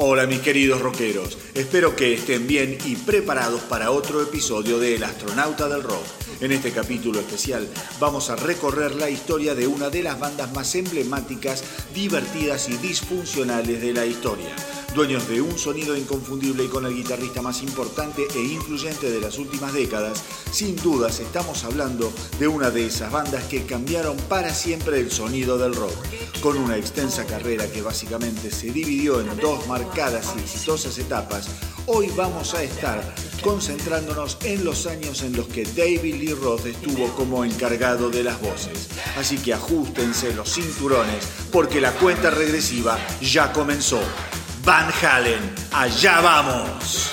Hola mis queridos rockeros, espero que estén bien y preparados para otro episodio de El astronauta del rock. En este capítulo especial vamos a recorrer la historia de una de las bandas más emblemáticas, divertidas y disfuncionales de la historia. Dueños de un sonido inconfundible y con el guitarrista más importante e influyente de las últimas décadas, sin dudas estamos hablando de una de esas bandas que cambiaron para siempre el sonido del rock. Con una extensa carrera que básicamente se dividió en dos marcadas y exitosas etapas, hoy vamos a estar concentrándonos en los años en los que David Lee Roth estuvo como encargado de las voces. Así que ajustense los cinturones porque la cuenta regresiva ya comenzó. Van Halen, allá vamos.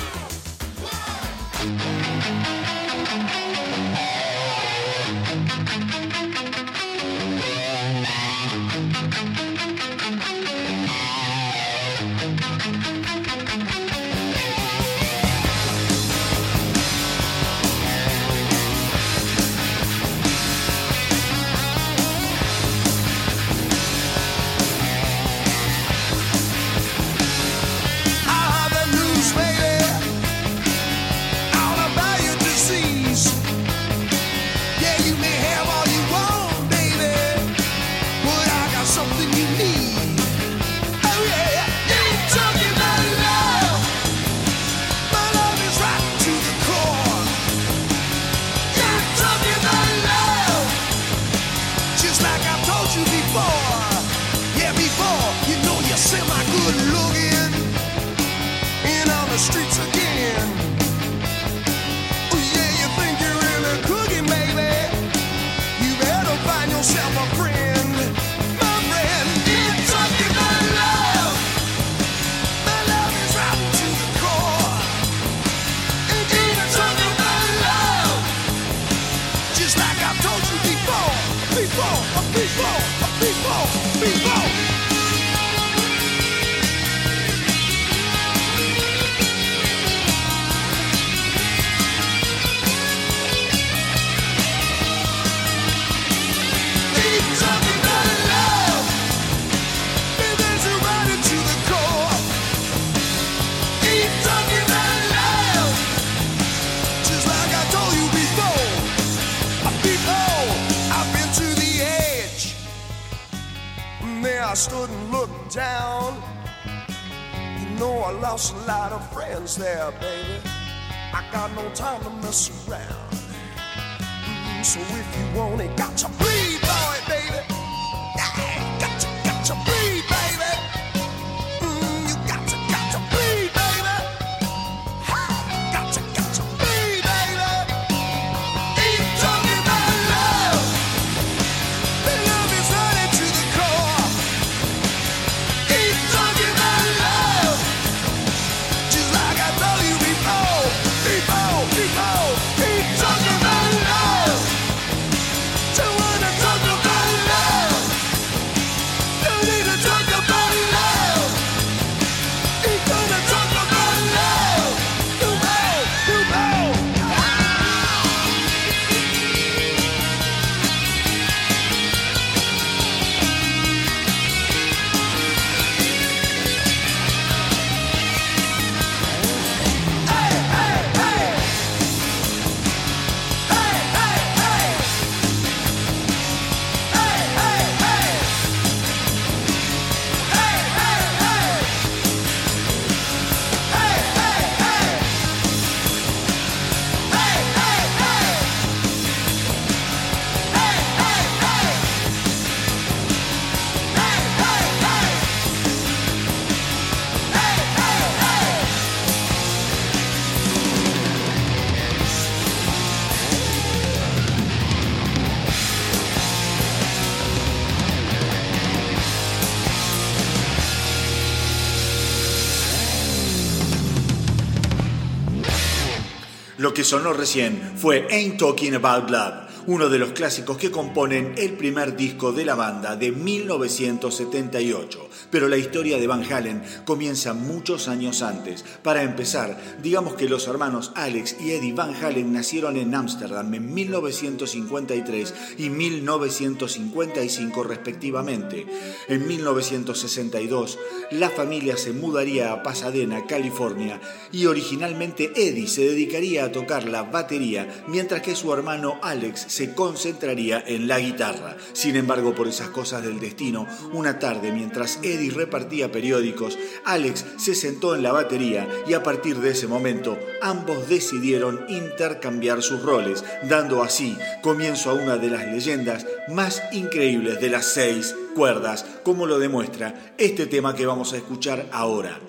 Sonó recién fue Ain't Talking About Love, uno de los clásicos que componen el primer disco de la banda de 1978. Pero la historia de Van Halen comienza muchos años antes. Para empezar, digamos que los hermanos Alex y Eddie Van Halen nacieron en Ámsterdam en 1953 y 1955 respectivamente. En 1962, la familia se mudaría a Pasadena, California, y originalmente Eddie se dedicaría a tocar la batería, mientras que su hermano Alex se concentraría en la guitarra. Sin embargo, por esas cosas del destino, una tarde mientras Eddie repartía periódicos, Alex se sentó en la batería y a partir de ese momento ambos decidieron intercambiar sus roles, dando así comienzo a una de las leyendas más increíbles de las seis cuerdas, como lo demuestra este tema que vamos a escuchar ahora,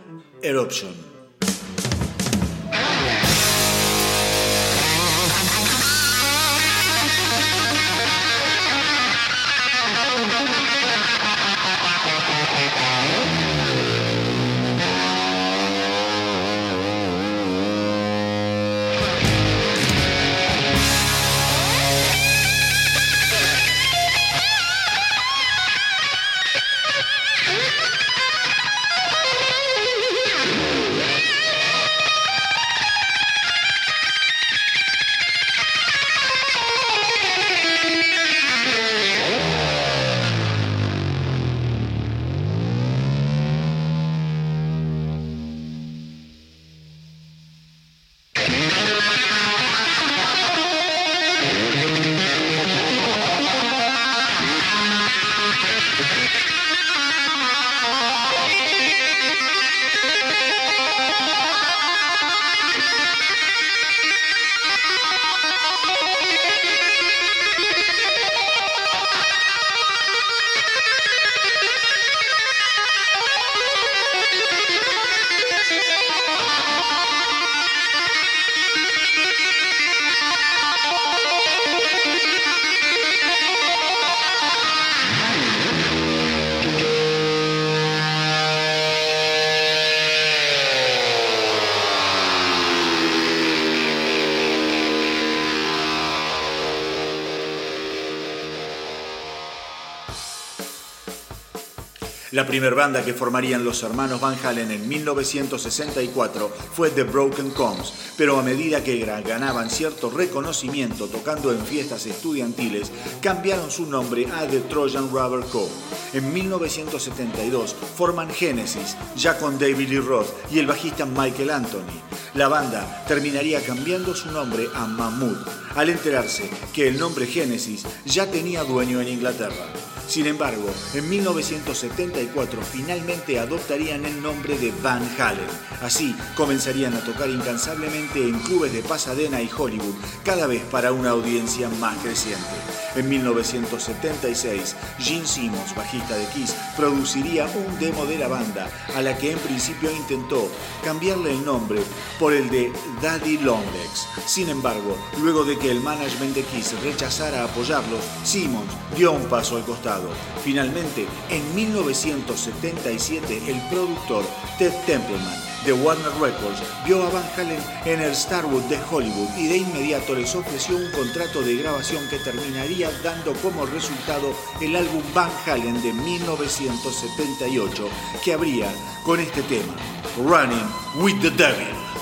Eruption. La primera banda que formarían los hermanos Van Halen en 1964 fue The Broken Combs, pero a medida que ganaban cierto reconocimiento tocando en fiestas estudiantiles, cambiaron su nombre a The Trojan Rubber Co. En 1972 forman Genesis, ya con David Lee Roth y el bajista Michael Anthony. La banda terminaría cambiando su nombre a Mammoth, al enterarse que el nombre Genesis ya tenía dueño en Inglaterra. Sin embargo, en 1974 finalmente adoptarían el nombre de Van Halen. Así comenzarían a tocar incansablemente en clubes de Pasadena y Hollywood, cada vez para una audiencia más creciente. En 1976, Gene Simmons, bajista de Kiss, produciría un demo de la banda, a la que en principio intentó cambiarle el nombre por el de Daddy Longlegs. Sin embargo, luego de que el management de Kiss rechazara apoyarlos, Simmons dio un paso al costado Finalmente, en 1977, el productor Ted Templeman de Warner Records vio a Van Halen en el Starwood de Hollywood y de inmediato les ofreció un contrato de grabación que terminaría dando como resultado el álbum Van Halen de 1978 que abría con este tema, Running with the Devil.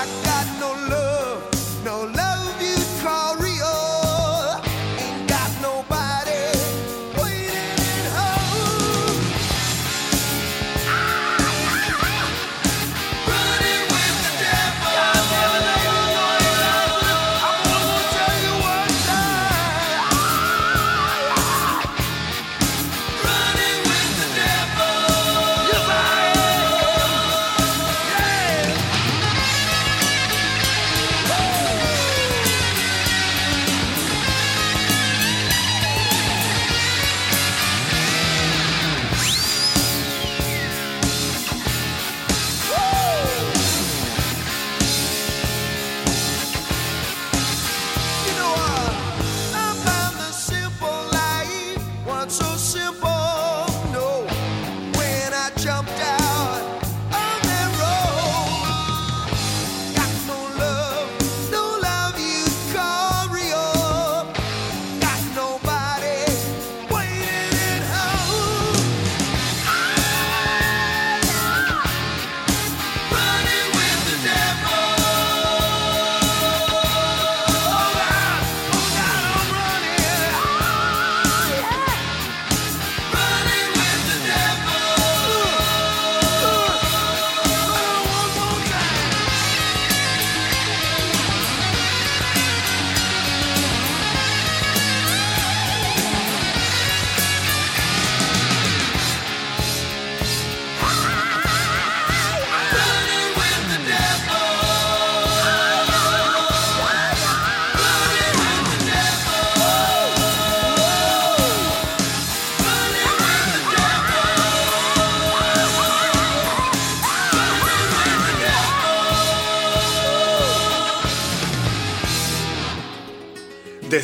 I got no love.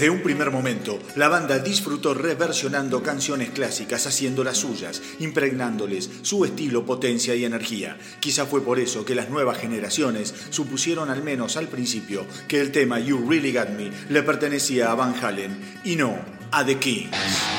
Desde un primer momento, la banda disfrutó reversionando canciones clásicas, haciéndolas suyas, impregnándoles su estilo, potencia y energía. Quizá fue por eso que las nuevas generaciones supusieron al menos al principio que el tema You Really Got Me le pertenecía a Van Halen y no a The Kings.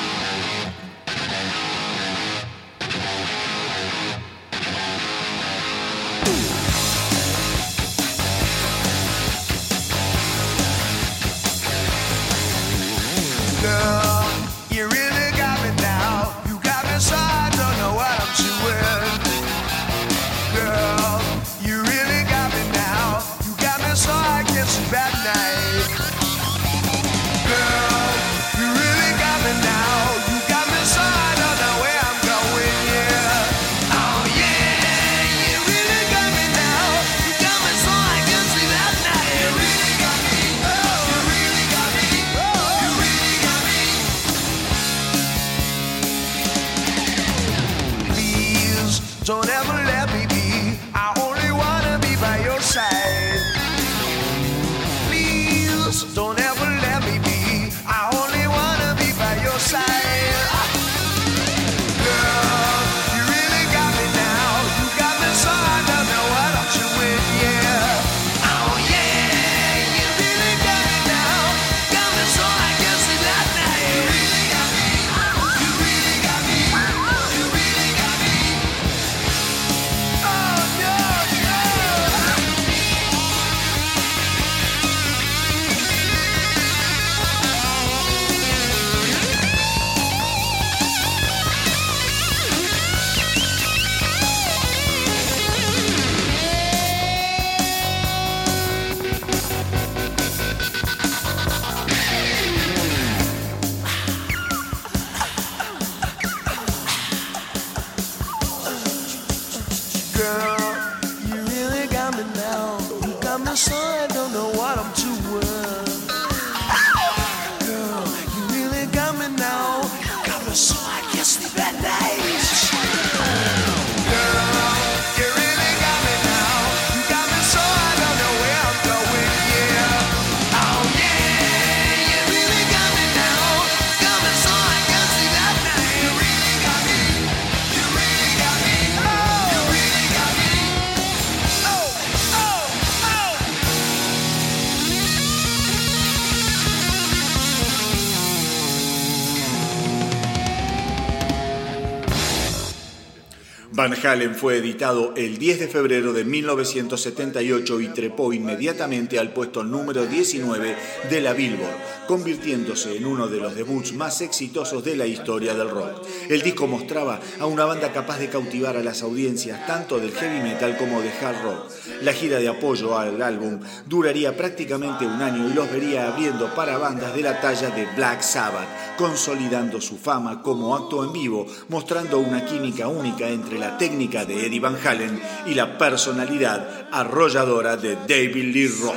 Halen fue editado el 10 de febrero de 1978 y trepó inmediatamente al puesto número 19 de la Billboard, convirtiéndose en uno de los debuts más exitosos de la historia del rock. El disco mostraba a una banda capaz de cautivar a las audiencias tanto del heavy metal como de hard rock. La gira de apoyo al álbum duraría prácticamente un año y los vería abriendo para bandas de la talla de Black Sabbath, consolidando su fama como acto en vivo, mostrando una química única entre la técnica de Eddie Van Halen y la personalidad arrolladora de David Lee Roth.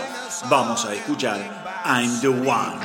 Vamos a escuchar I'm the One.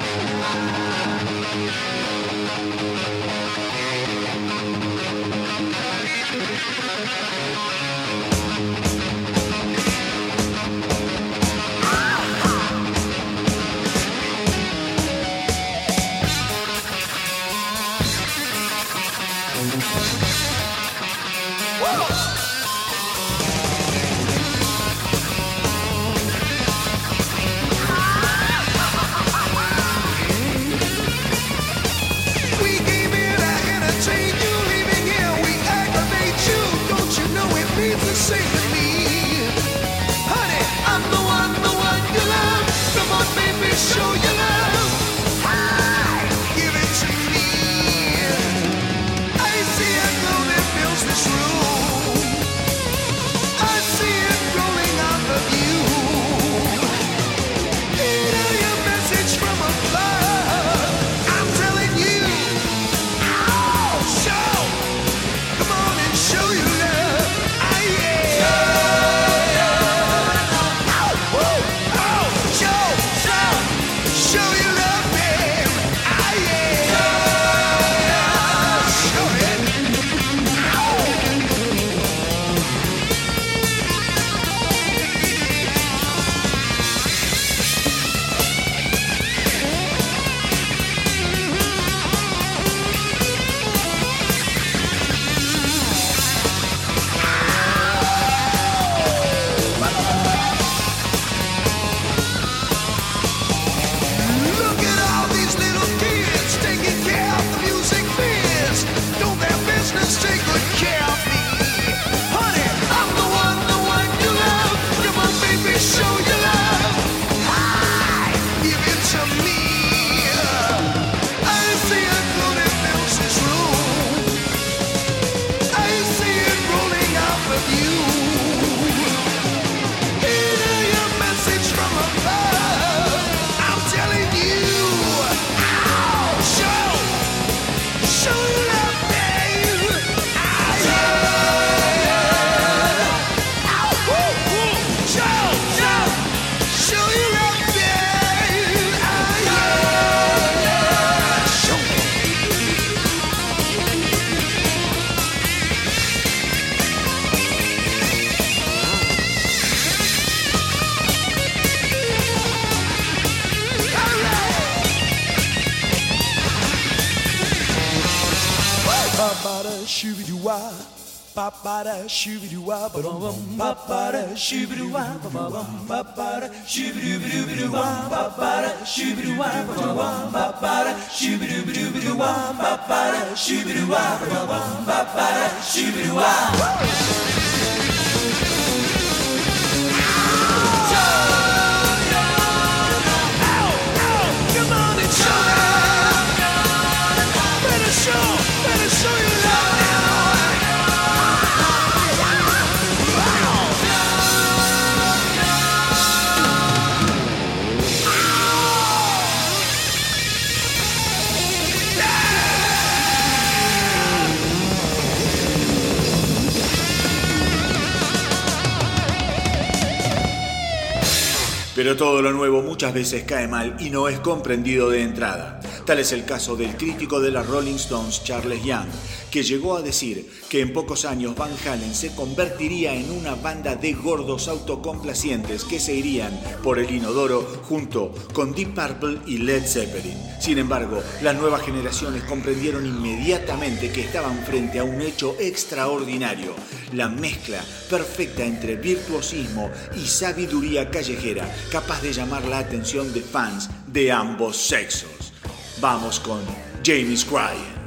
shoo wah ba ba ba ba da shoo boo boo boo wah ba ba da shoo boo wah ba ba wah ba ba da shoo boo boo boo wah ba ba da shoo boo wah ba ba wah ba ba da shoo boo wah Pero todo lo nuevo muchas veces cae mal y no es comprendido de entrada. Tal es el caso del crítico de las Rolling Stones, Charles Young, que llegó a decir que en pocos años Van Halen se convertiría en una banda de gordos autocomplacientes que se irían por el inodoro junto con Deep Purple y Led Zeppelin. Sin embargo, las nuevas generaciones comprendieron inmediatamente que estaban frente a un hecho extraordinario, la mezcla perfecta entre virtuosismo y sabiduría callejera, capaz de llamar la atención de fans de ambos sexos. Vamos con James Cryan.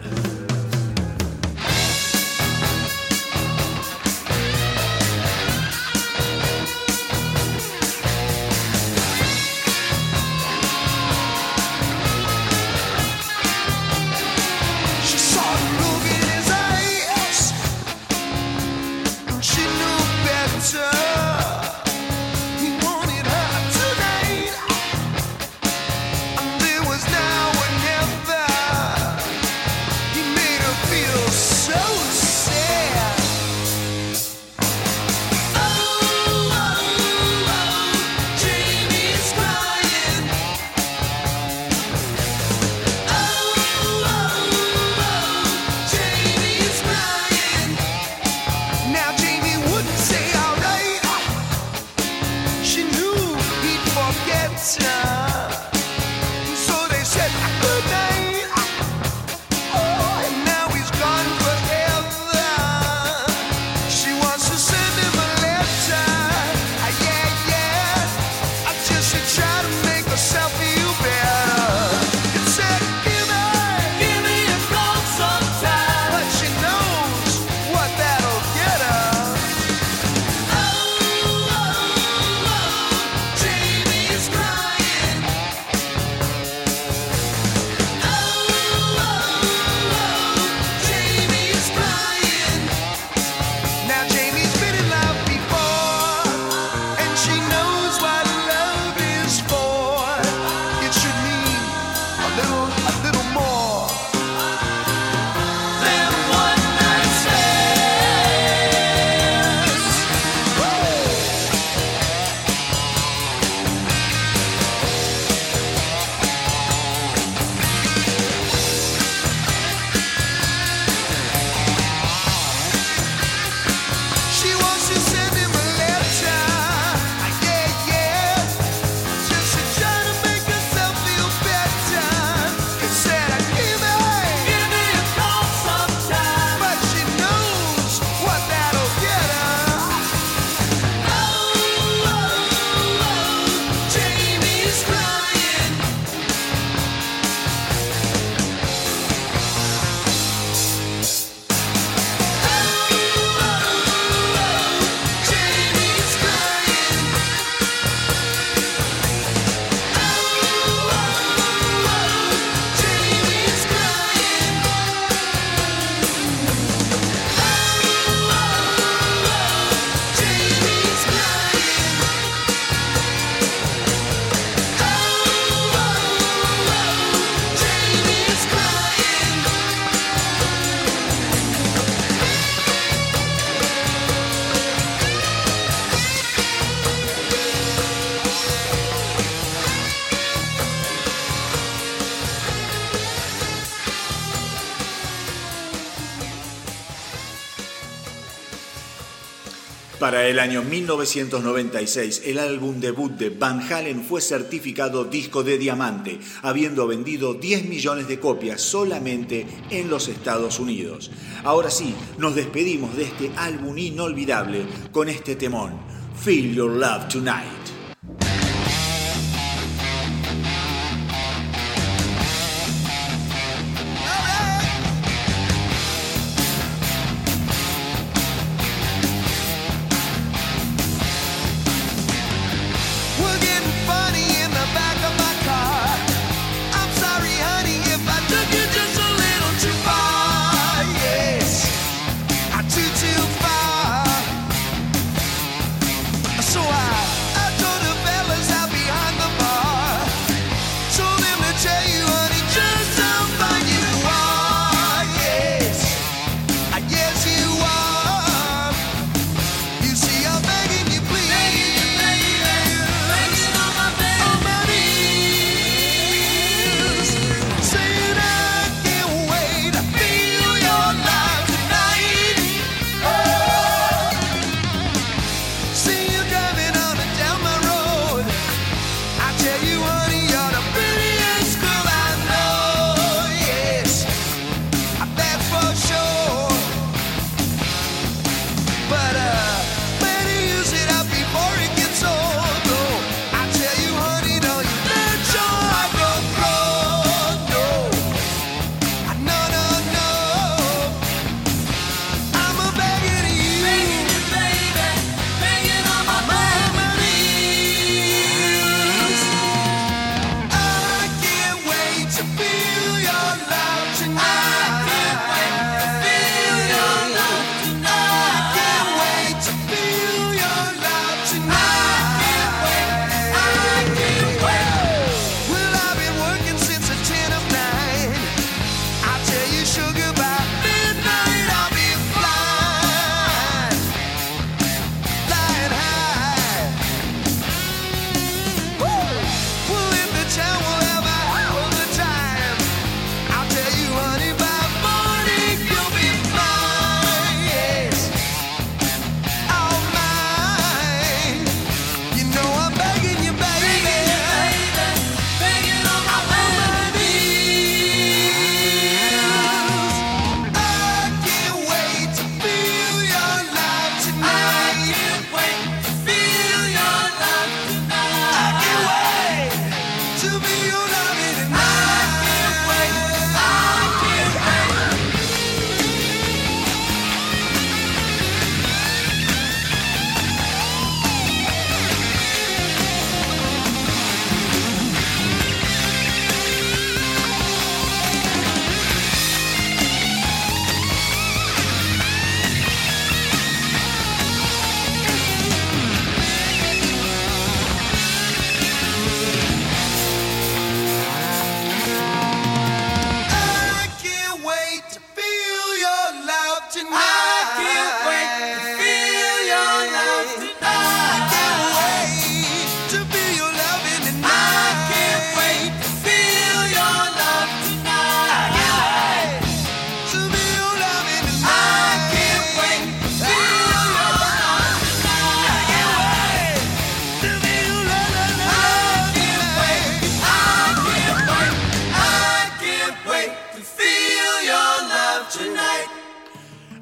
El año 1996, el álbum debut de Van Halen fue certificado disco de diamante, habiendo vendido 10 millones de copias solamente en los Estados Unidos. Ahora sí, nos despedimos de este álbum inolvidable con este temón, Feel Your Love Tonight.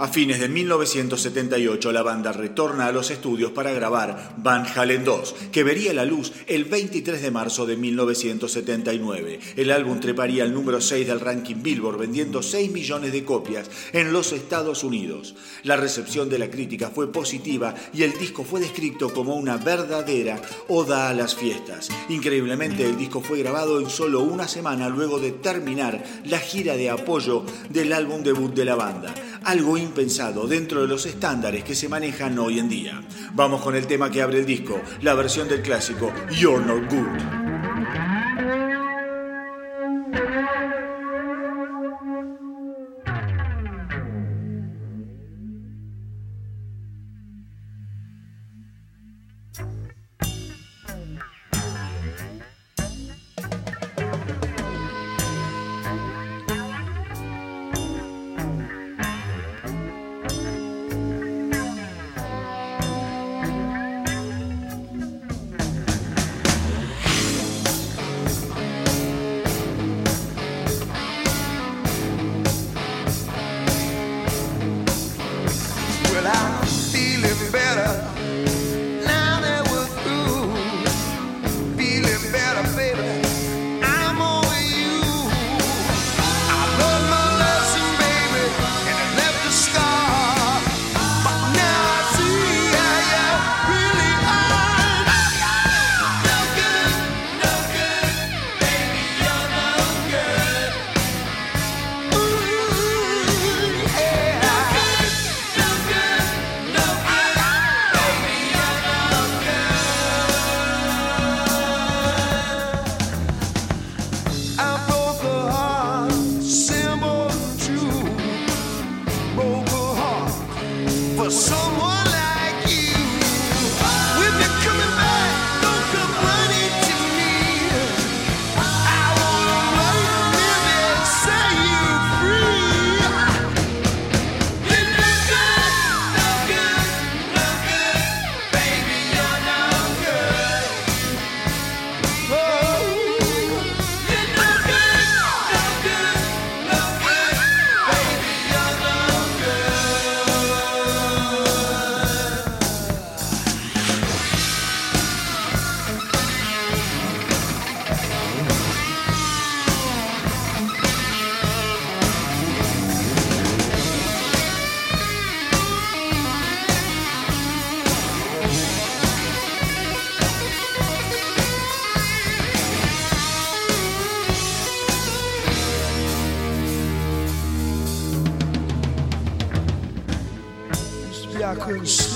Fines de 1978 la banda retorna a los estudios para grabar Van Halen 2, que vería la luz el 23 de marzo de 1979. El álbum treparía al número 6 del ranking Billboard, vendiendo 6 millones de copias en los Estados Unidos. La recepción de la crítica fue positiva y el disco fue descrito como una verdadera oda a las fiestas. Increíblemente, el disco fue grabado en solo una semana luego de terminar la gira de apoyo del álbum debut de la banda algo impensado dentro de los estándares que se manejan hoy en día. Vamos con el tema que abre el disco, la versión del clásico You're Not Good.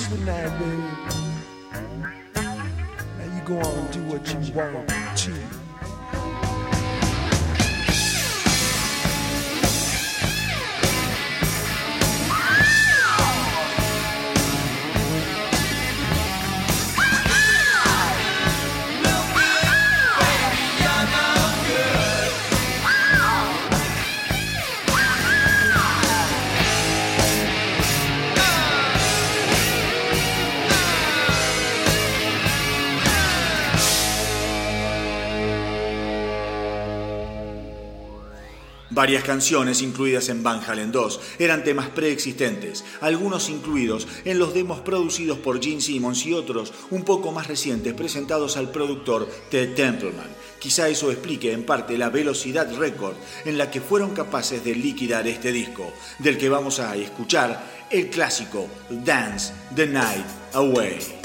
kiss the baby. Now you go on and do what you want to. Varias canciones incluidas en Van Halen 2 eran temas preexistentes, algunos incluidos en los demos producidos por Gene Simmons y otros un poco más recientes presentados al productor Ted Templeman. Quizá eso explique en parte la velocidad récord en la que fueron capaces de liquidar este disco, del que vamos a escuchar el clásico Dance the Night Away.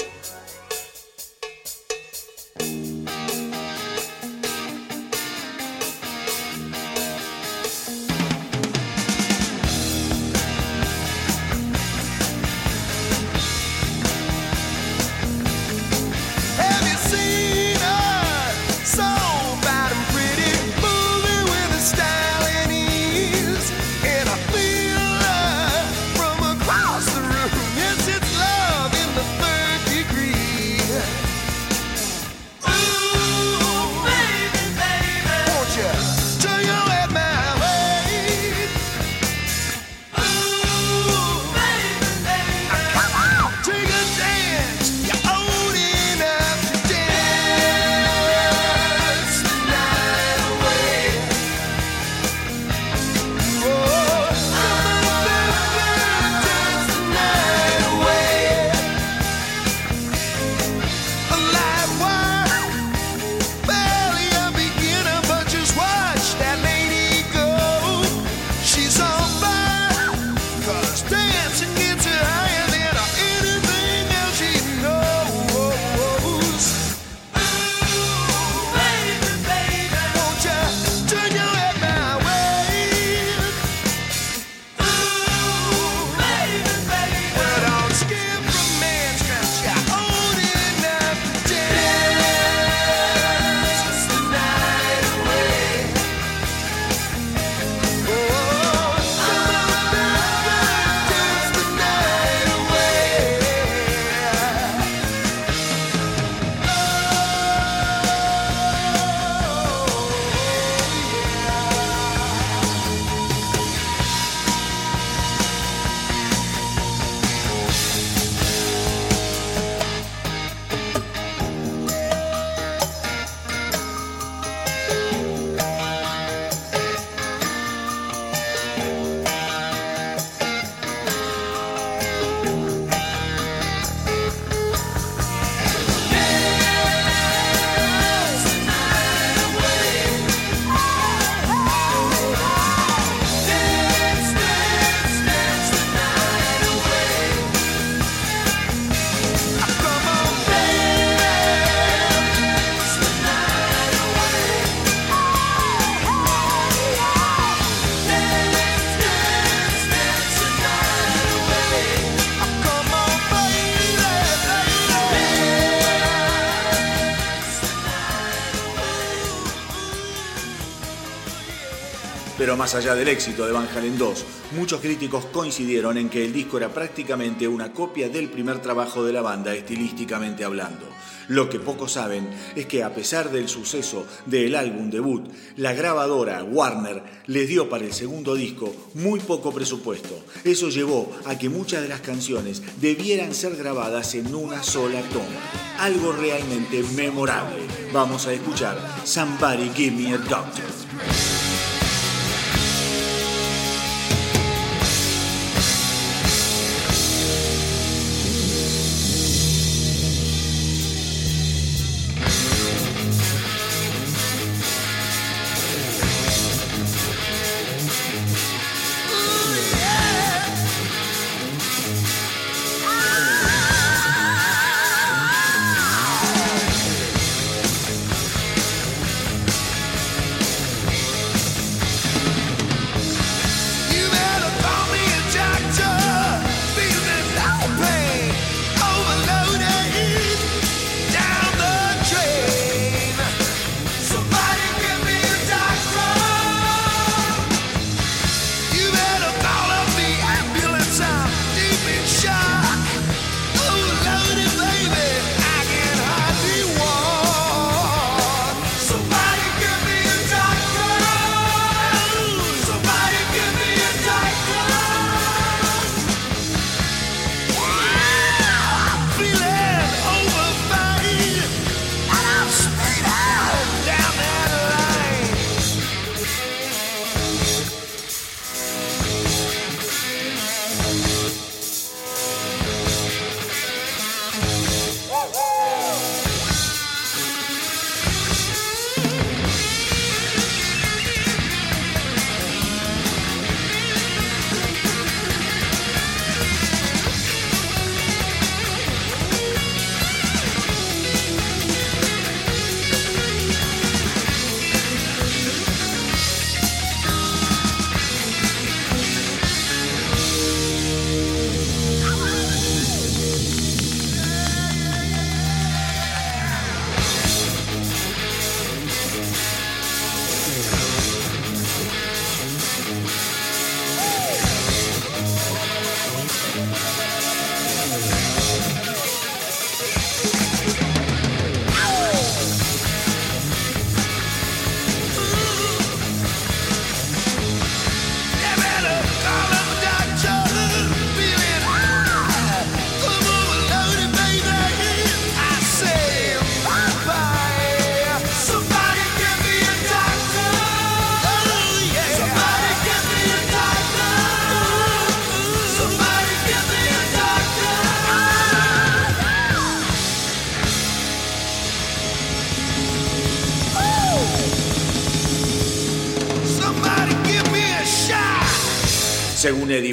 Más allá del éxito de Van Halen 2, muchos críticos coincidieron en que el disco era prácticamente una copia del primer trabajo de la banda estilísticamente hablando. Lo que pocos saben es que a pesar del suceso del álbum debut, la grabadora Warner les dio para el segundo disco muy poco presupuesto. Eso llevó a que muchas de las canciones debieran ser grabadas en una sola toma. Algo realmente memorable. Vamos a escuchar Somebody Give Me a Doctor.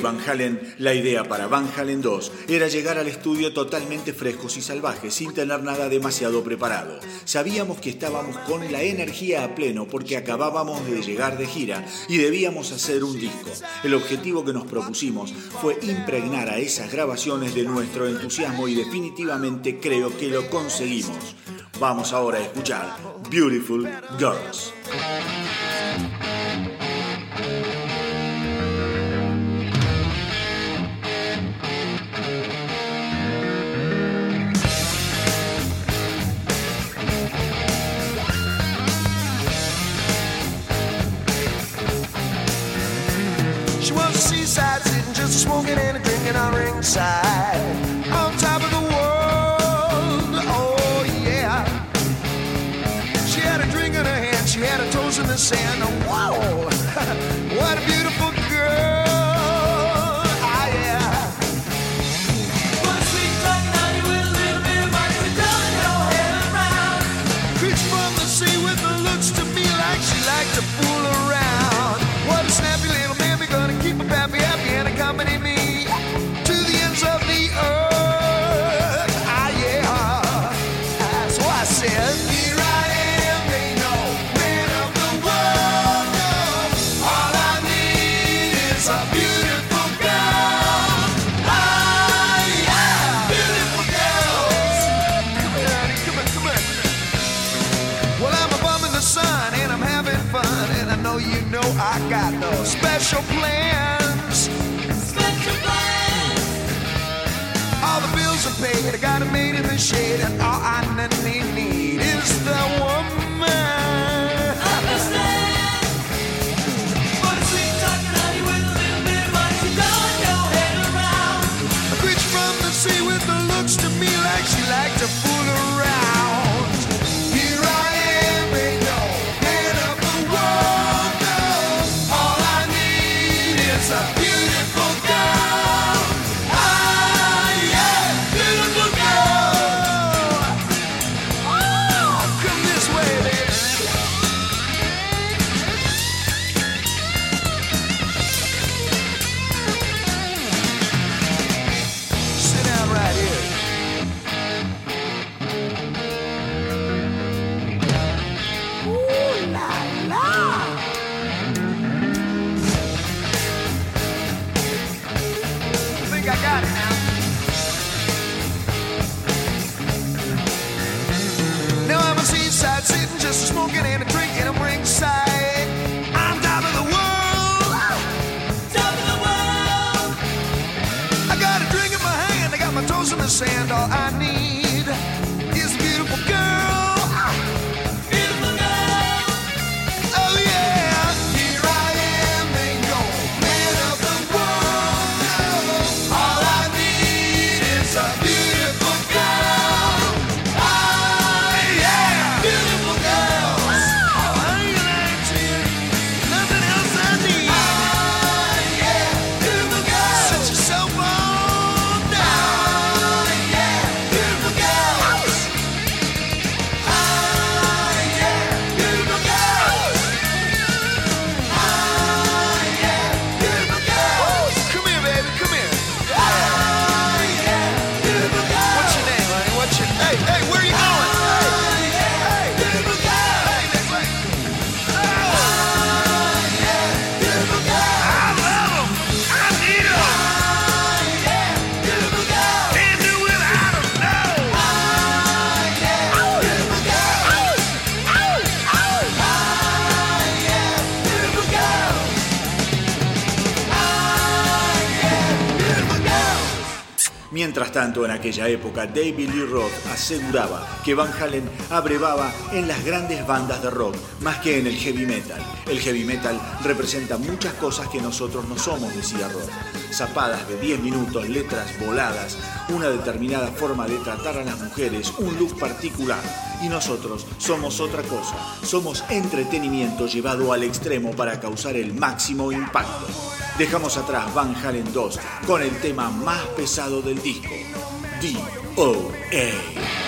Van Halen, la idea para Van Halen 2 era llegar al estudio totalmente frescos y salvajes, sin tener nada demasiado preparado. Sabíamos que estábamos con la energía a pleno porque acabábamos de llegar de gira y debíamos hacer un disco. El objetivo que nos propusimos fue impregnar a esas grabaciones de nuestro entusiasmo y definitivamente creo que lo conseguimos. Vamos ahora a escuchar Beautiful Girls. Smoking and drinking on ringside. On top of the world, oh yeah. She had a drink in her hand, she had her toes in the sand. Wow, what a beautiful I got a maid in the shade, and all I need, need is the woman. sand. All Mientras tanto, en aquella época, David Lee Roth aseguraba que Van Halen abrevaba en las grandes bandas de rock, más que en el heavy metal. El heavy metal representa muchas cosas que nosotros no somos, decía Roth. Zapadas de 10 minutos, letras voladas, una determinada forma de tratar a las mujeres, un look particular. Y nosotros somos otra cosa, somos entretenimiento llevado al extremo para causar el máximo impacto dejamos atrás Van Halen 2 con el tema más pesado del disco, DOA.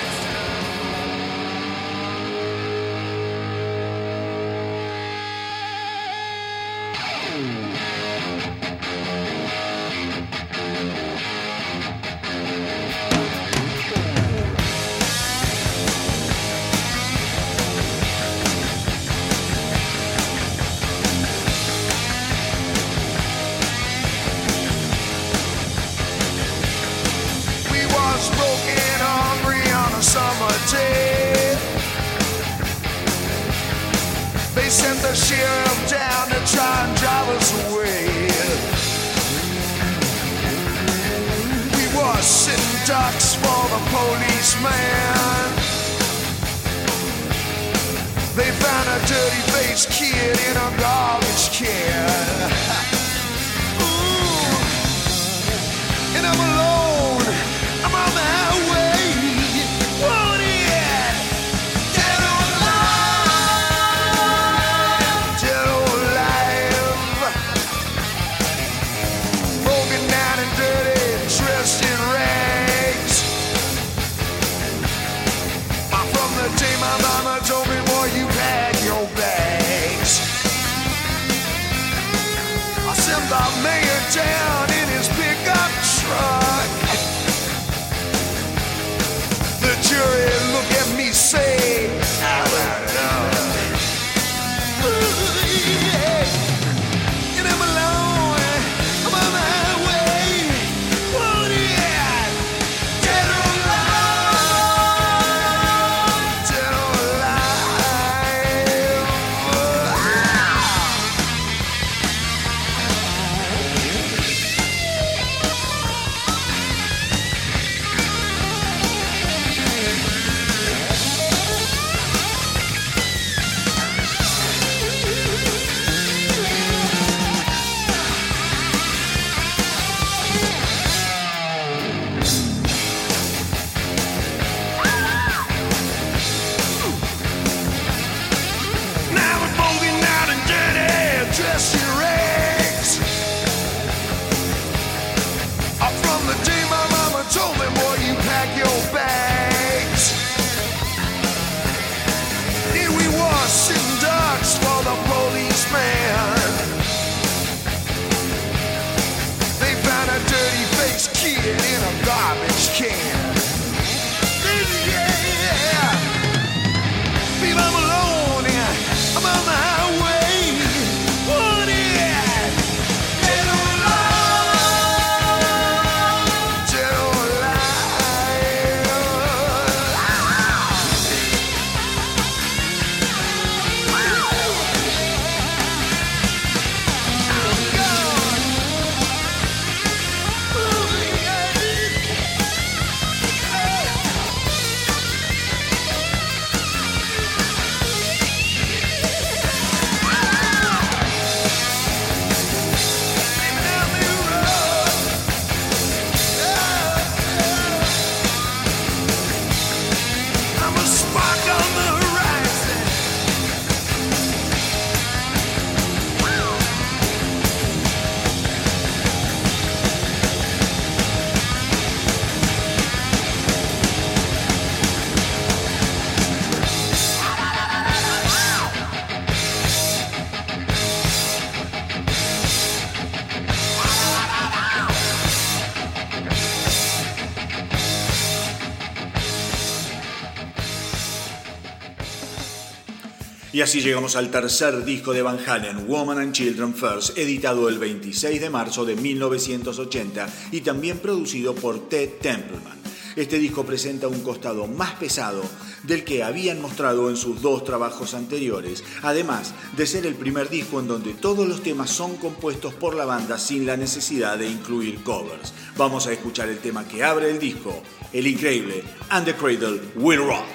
Así llegamos al tercer disco de Van Halen, Woman and Children First, editado el 26 de marzo de 1980 y también producido por Ted Templeman. Este disco presenta un costado más pesado del que habían mostrado en sus dos trabajos anteriores, además de ser el primer disco en donde todos los temas son compuestos por la banda sin la necesidad de incluir covers. Vamos a escuchar el tema que abre el disco, el increíble And the Cradle Will Rock.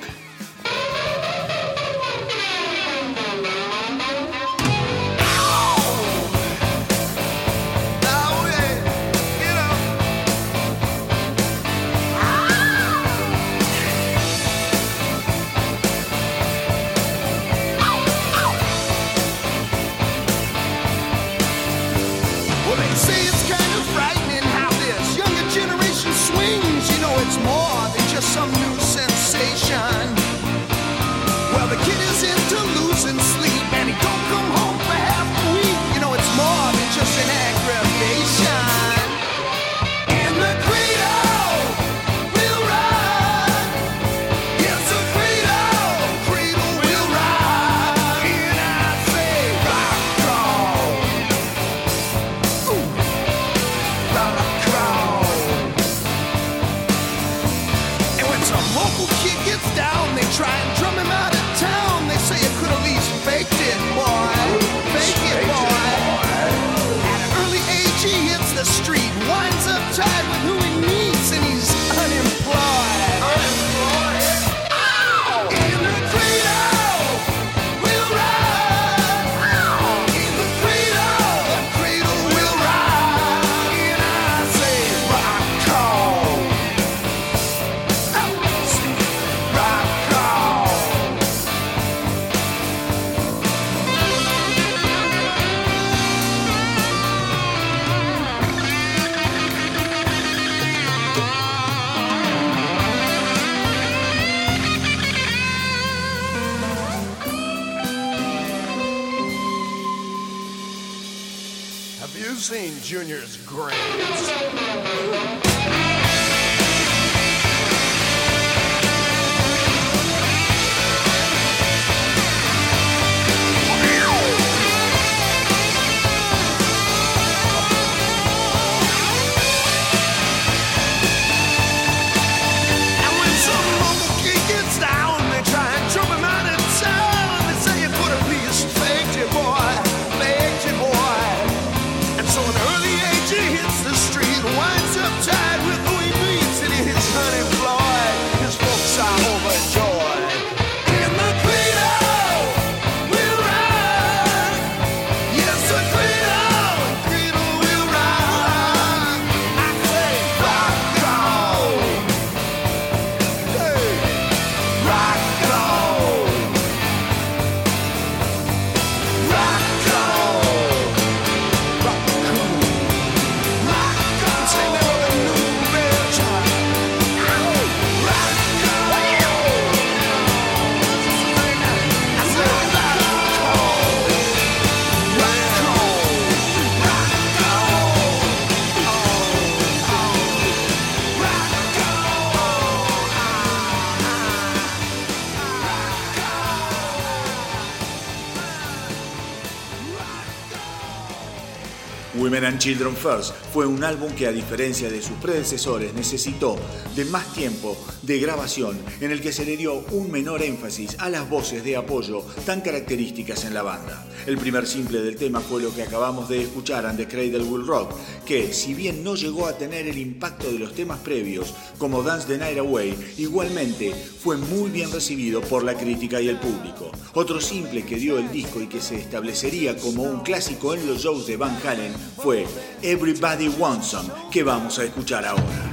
Children First fue un álbum que a diferencia de sus predecesores necesitó de más tiempo de grabación en el que se le dio un menor énfasis a las voces de apoyo tan características en la banda. El primer simple del tema fue lo que acabamos de escuchar, And the Cradle Will Rock, que si bien no llegó a tener el impacto de los temas previos como Dance the Night Away, igualmente fue muy bien recibido por la crítica y el público. Otro simple que dio el disco y que se establecería como un clásico en los shows de Van Halen fue Everybody Wants Some, que vamos a escuchar ahora.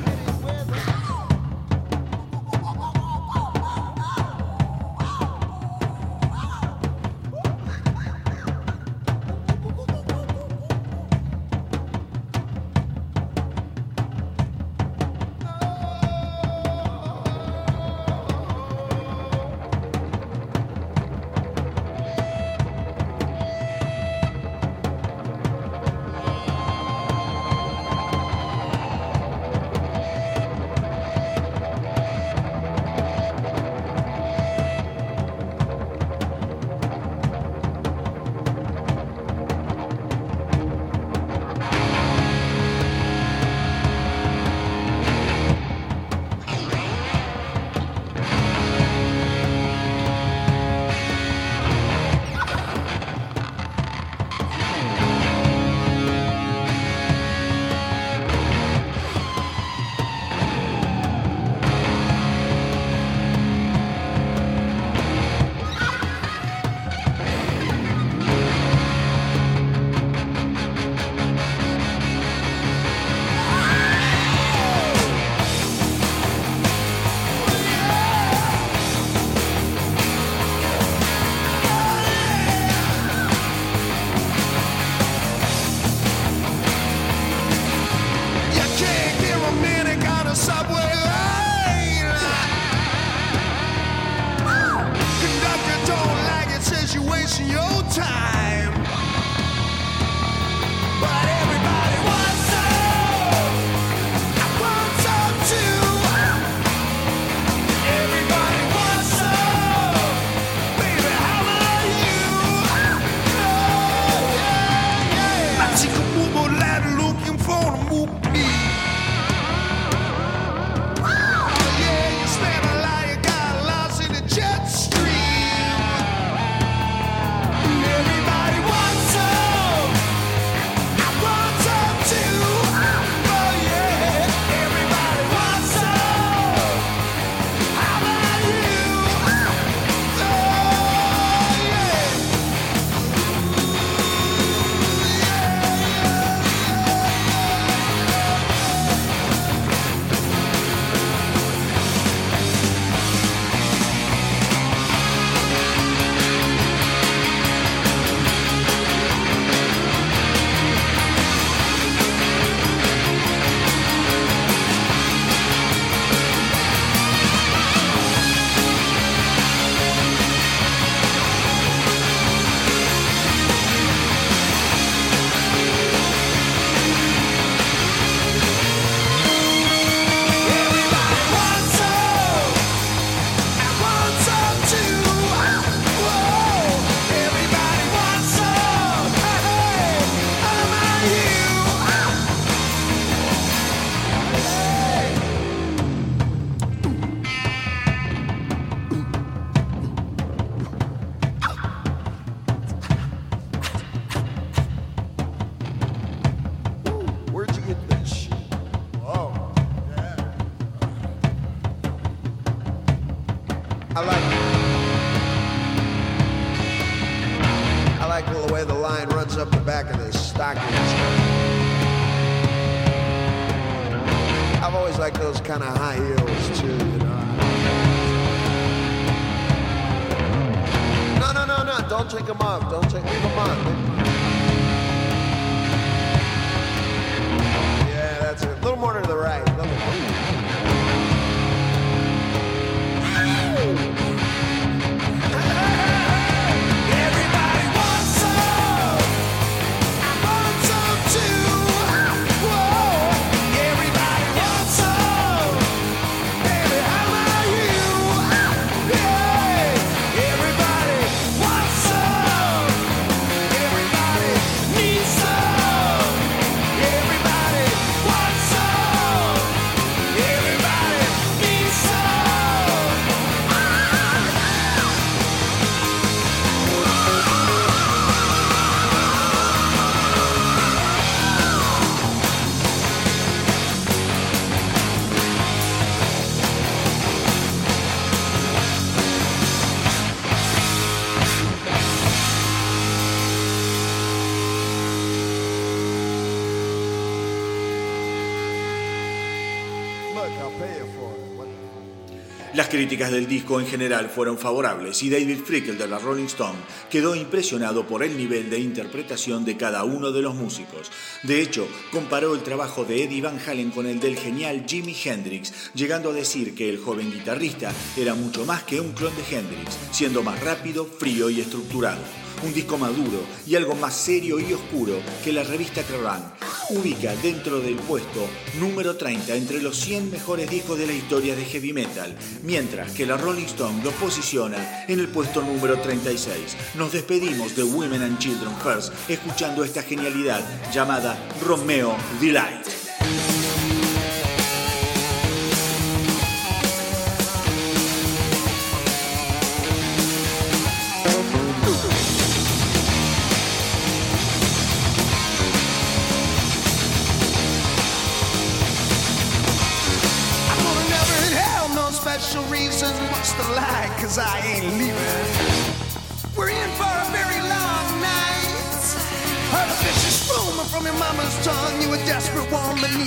Críticas del disco en general fueron favorables y David Frickel de la Rolling Stone quedó impresionado por el nivel de interpretación de cada uno de los músicos. De hecho, comparó el trabajo de Eddie Van Halen con el del genial Jimi Hendrix, llegando a decir que el joven guitarrista era mucho más que un clon de Hendrix, siendo más rápido, frío y estructurado. Un disco maduro y algo más serio y oscuro que la revista Kerrang ubica dentro del puesto número 30 entre los 100 mejores discos de la historia de heavy metal, mientras que la Rolling Stone lo posiciona en el puesto número 36. Nos despedimos de Women and Children First escuchando esta genialidad llamada Romeo Delight.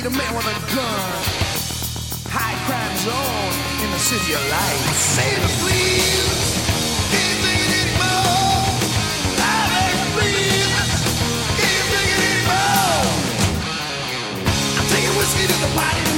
A man with a gun. High crime zone in the city of lights. Save me, please. Can't take it anymore. I please. Can't take it anymore. I'm taking whiskey to the party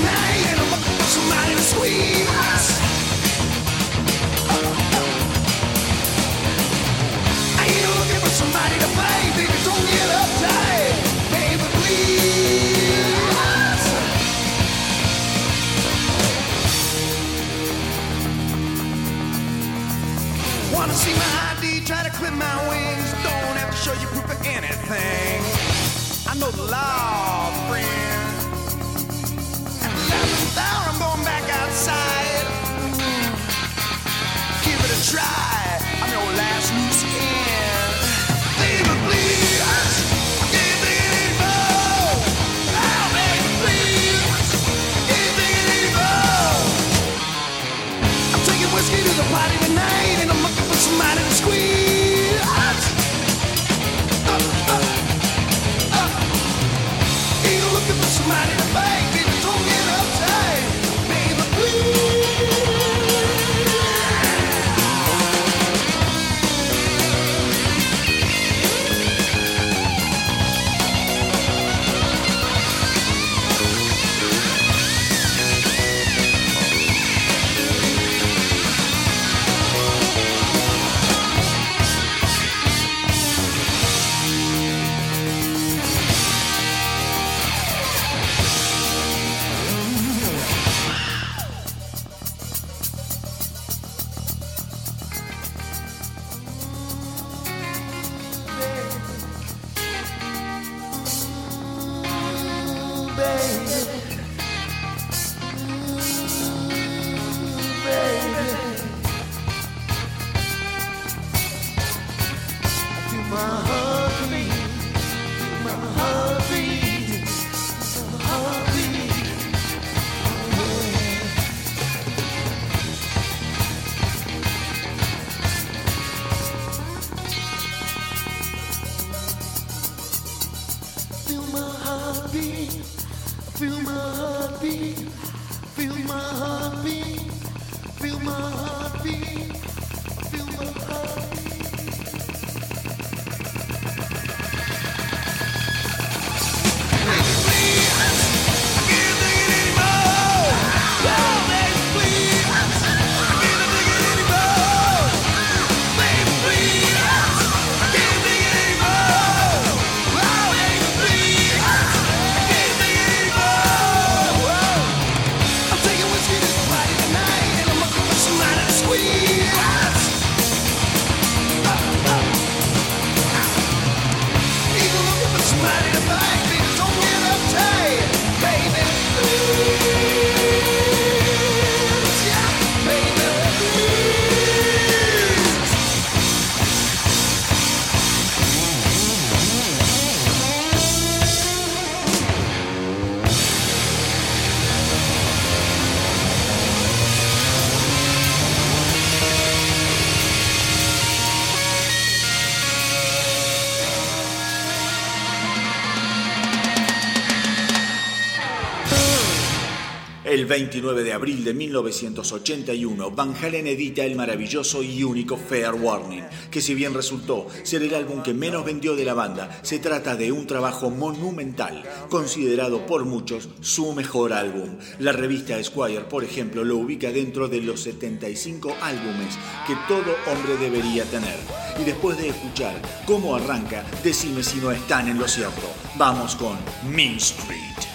El 29 de abril de 1981, Van Halen edita el maravilloso y único Fair Warning, que si bien resultó ser el álbum que menos vendió de la banda, se trata de un trabajo monumental, considerado por muchos su mejor álbum. La revista Squire, por ejemplo, lo ubica dentro de los 75 álbumes que todo hombre debería tener. Y después de escuchar cómo arranca, decime si no están en lo cierto. Vamos con Mean Street.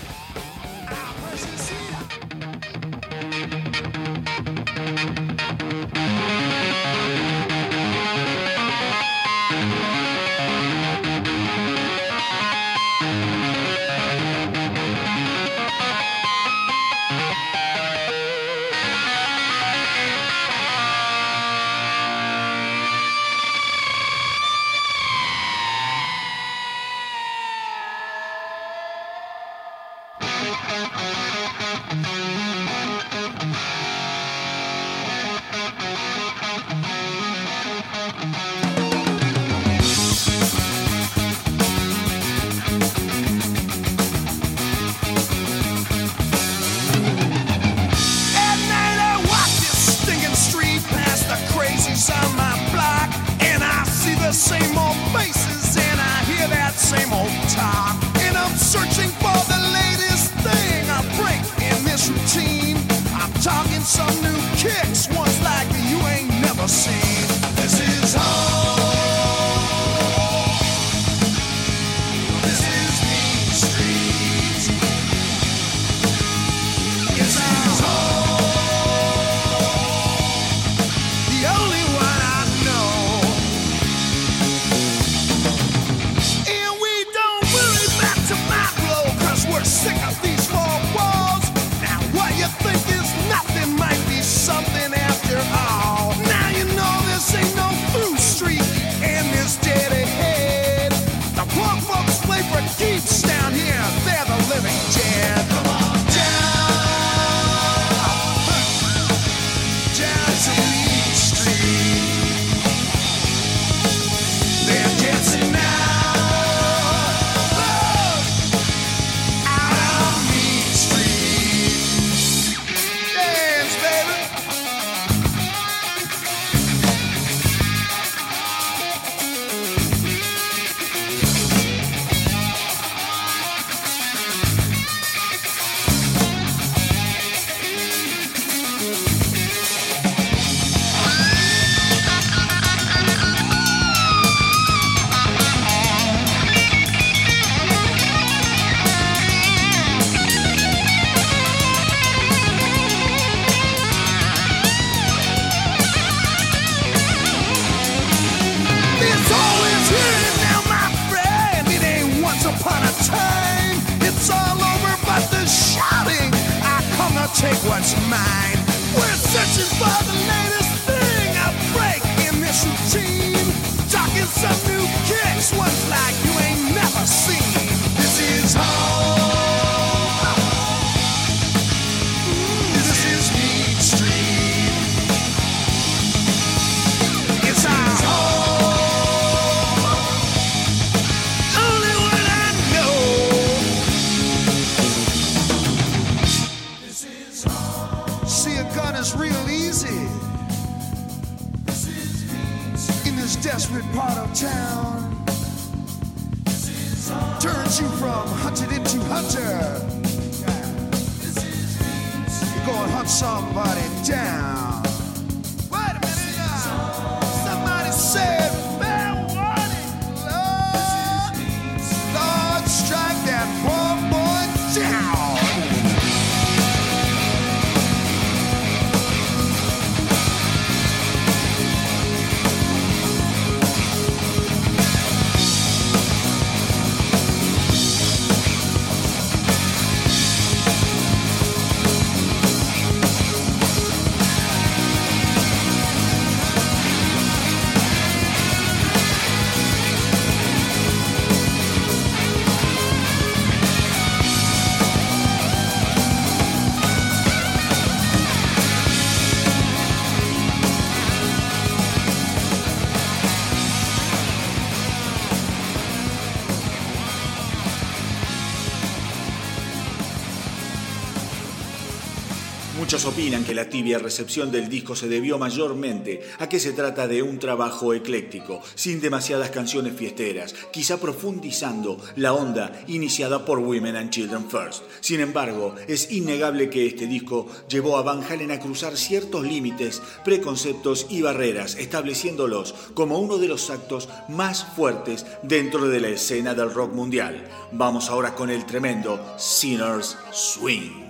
take what's mine. We're searching for que la tibia recepción del disco se debió mayormente a que se trata de un trabajo ecléctico, sin demasiadas canciones fiesteras, quizá profundizando la onda iniciada por Women and Children First. Sin embargo, es innegable que este disco llevó a Van Halen a cruzar ciertos límites, preconceptos y barreras, estableciéndolos como uno de los actos más fuertes dentro de la escena del rock mundial. Vamos ahora con el tremendo Sinners Swing.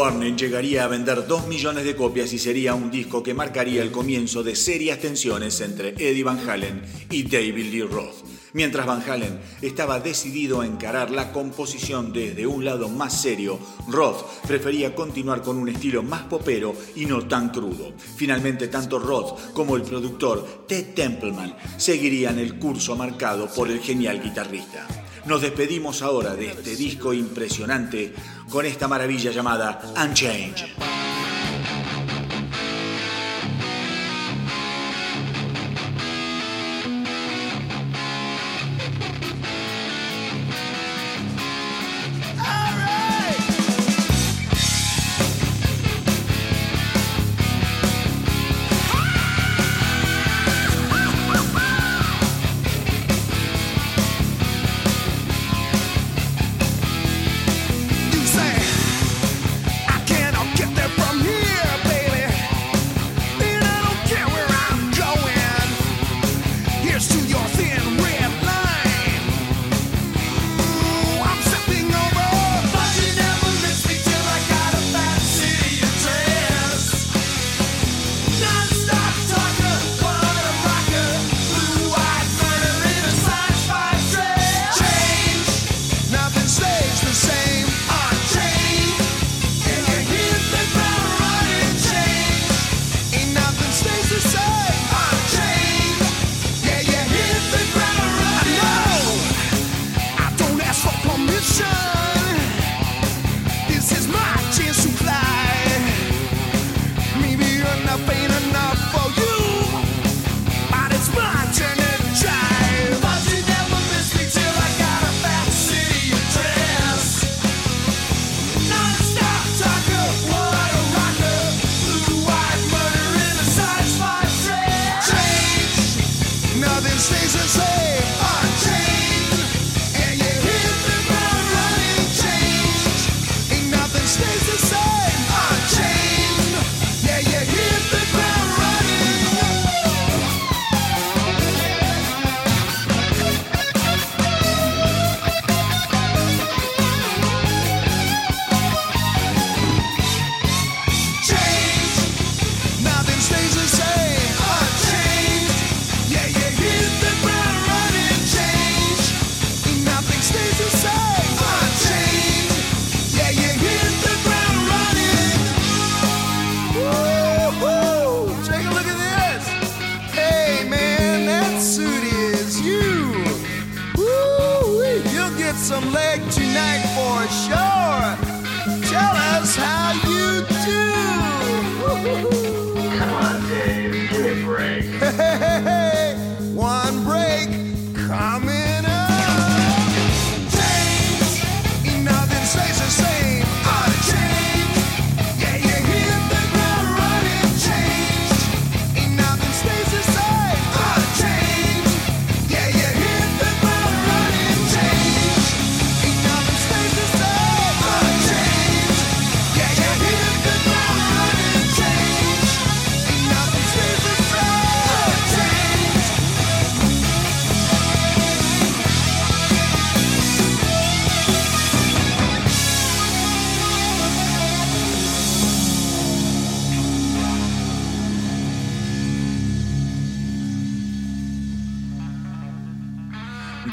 Warning llegaría a vender 2 millones de copias y sería un disco que marcaría el comienzo de serias tensiones entre Eddie Van Halen y David Lee Roth. Mientras Van Halen estaba decidido a encarar la composición desde un lado más serio, Roth prefería continuar con un estilo más popero y no tan crudo. Finalmente, tanto Roth como el productor Ted Templeman seguirían el curso marcado por el genial guitarrista. Nos despedimos ahora de este disco impresionante con esta maravilla llamada Unchanged.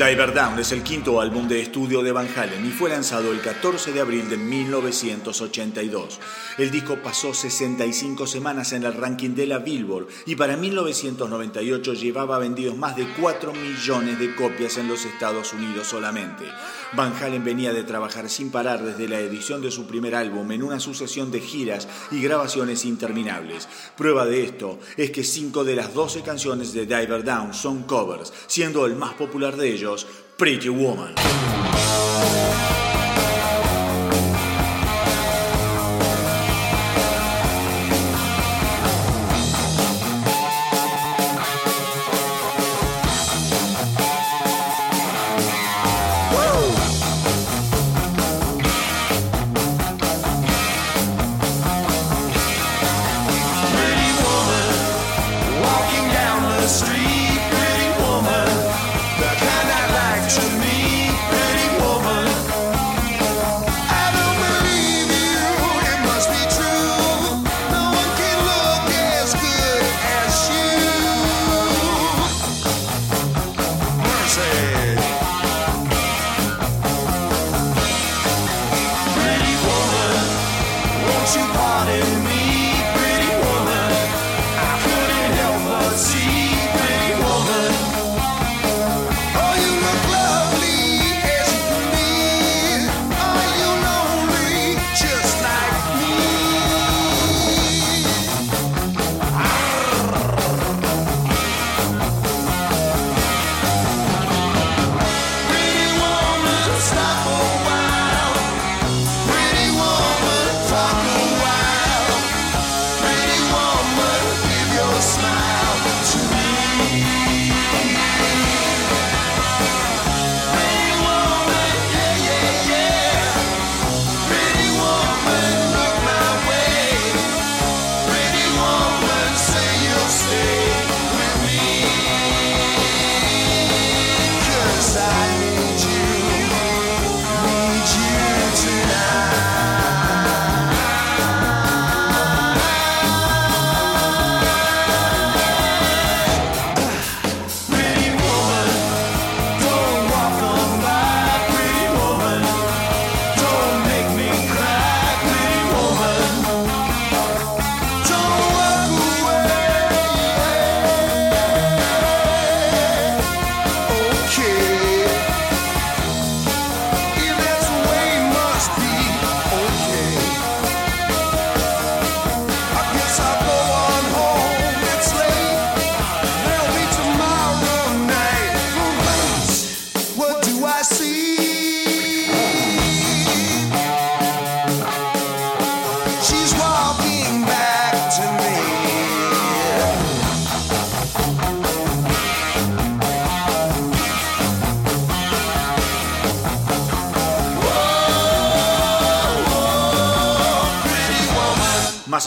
Diver Down es el quinto álbum de estudio de Van Halen y fue lanzado el 14 de abril de 1982. El disco pasó 65 semanas en el ranking de la Billboard y para 1998 llevaba vendidos más de 4 millones de copias en los Estados Unidos solamente. Van Halen venía de trabajar sin parar desde la edición de su primer álbum en una sucesión de giras y grabaciones interminables. Prueba de esto es que 5 de las 12 canciones de Diver Down son covers, siendo el más popular de ellos Pretty Woman.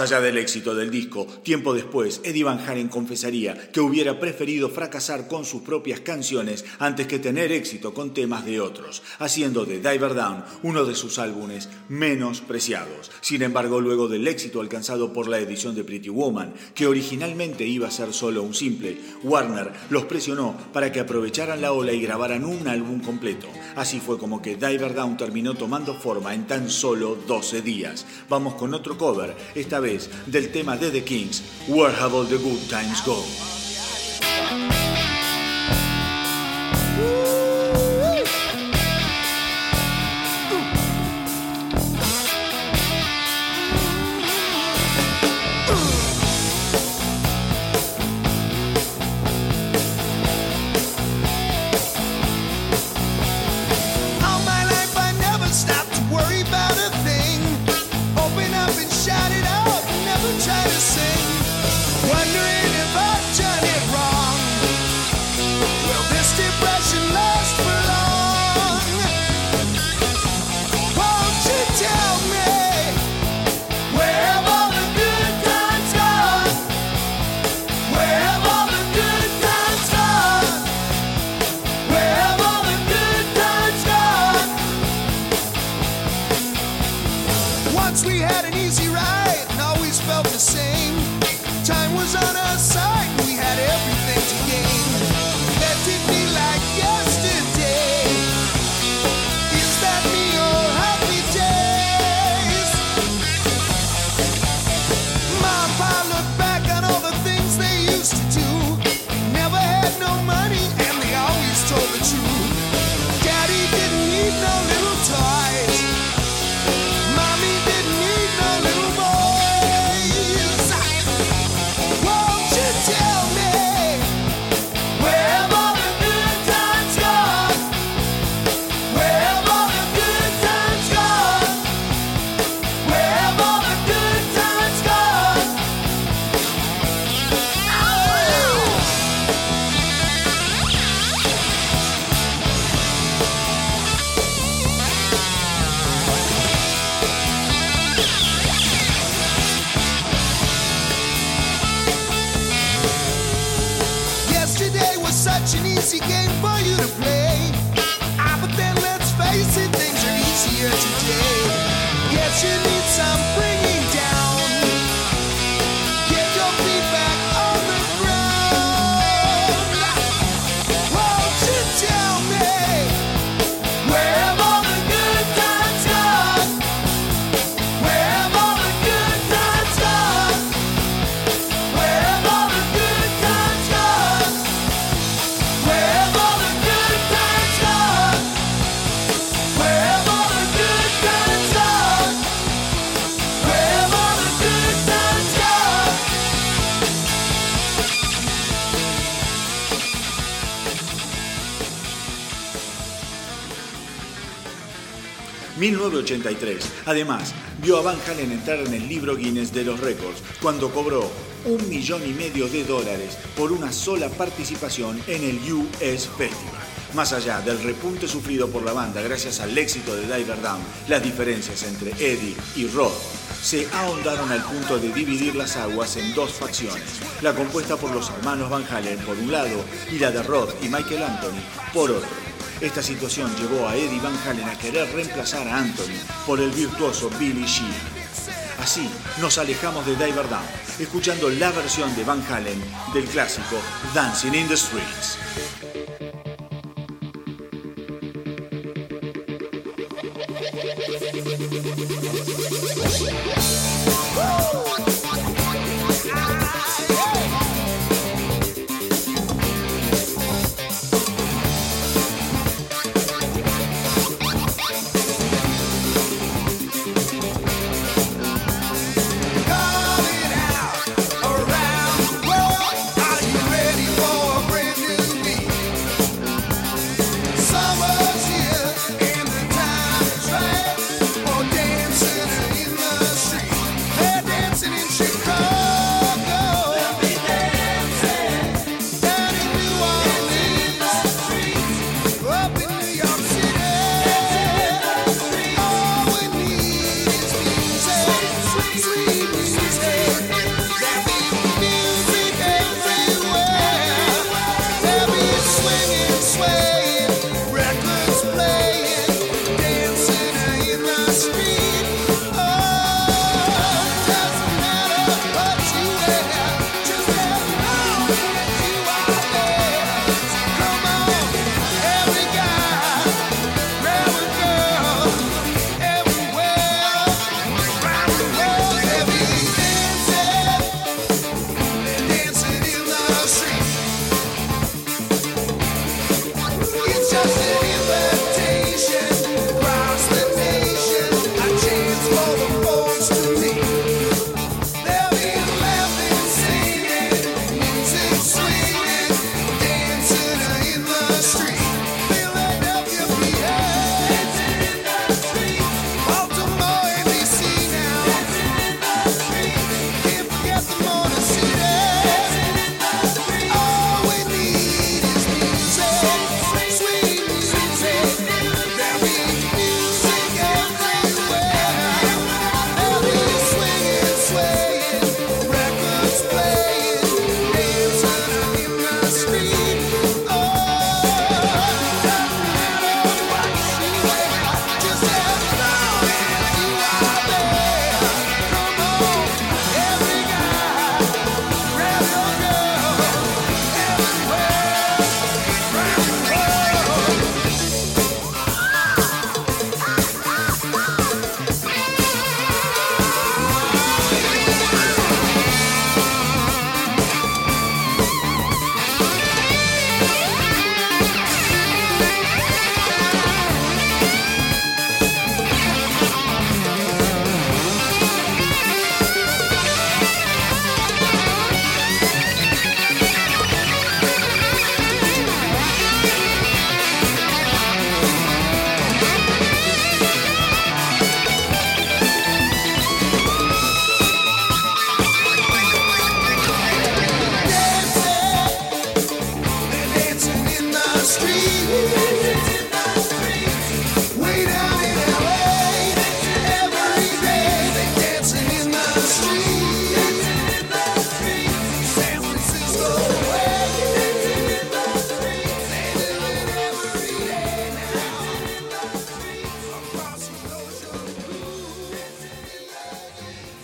Allá del éxito del disco, tiempo después, Eddie Van Halen confesaría que hubiera preferido fracasar con sus propias canciones antes que tener éxito con temas de otros, haciendo de Diver Down uno de sus álbumes menos preciados. Sin embargo, luego del éxito alcanzado por la edición de Pretty Woman, que originalmente iba a ser solo un simple, Warner los presionó para que aprovecharan la ola y grabaran un álbum completo. Así fue como que Diver Down terminó tomando forma en tan solo 12 días. Vamos con otro cover, esta vez del tema de The Kings, Where Have All the Good Times Gone. 1983. Además, vio a Van Halen entrar en el libro Guinness de los récords cuando cobró un millón y medio de dólares por una sola participación en el US Festival. Más allá del repunte sufrido por la banda gracias al éxito de Diver Down, las diferencias entre Eddie y Rod se ahondaron al punto de dividir las aguas en dos facciones, la compuesta por los hermanos Van Halen por un lado y la de Rod y Michael Anthony por otro. Esta situación llevó a Eddie Van Halen a querer reemplazar a Anthony por el virtuoso Billy Sheehan. Así nos alejamos de Diver Down, escuchando la versión de Van Halen del clásico Dancing in the Streets.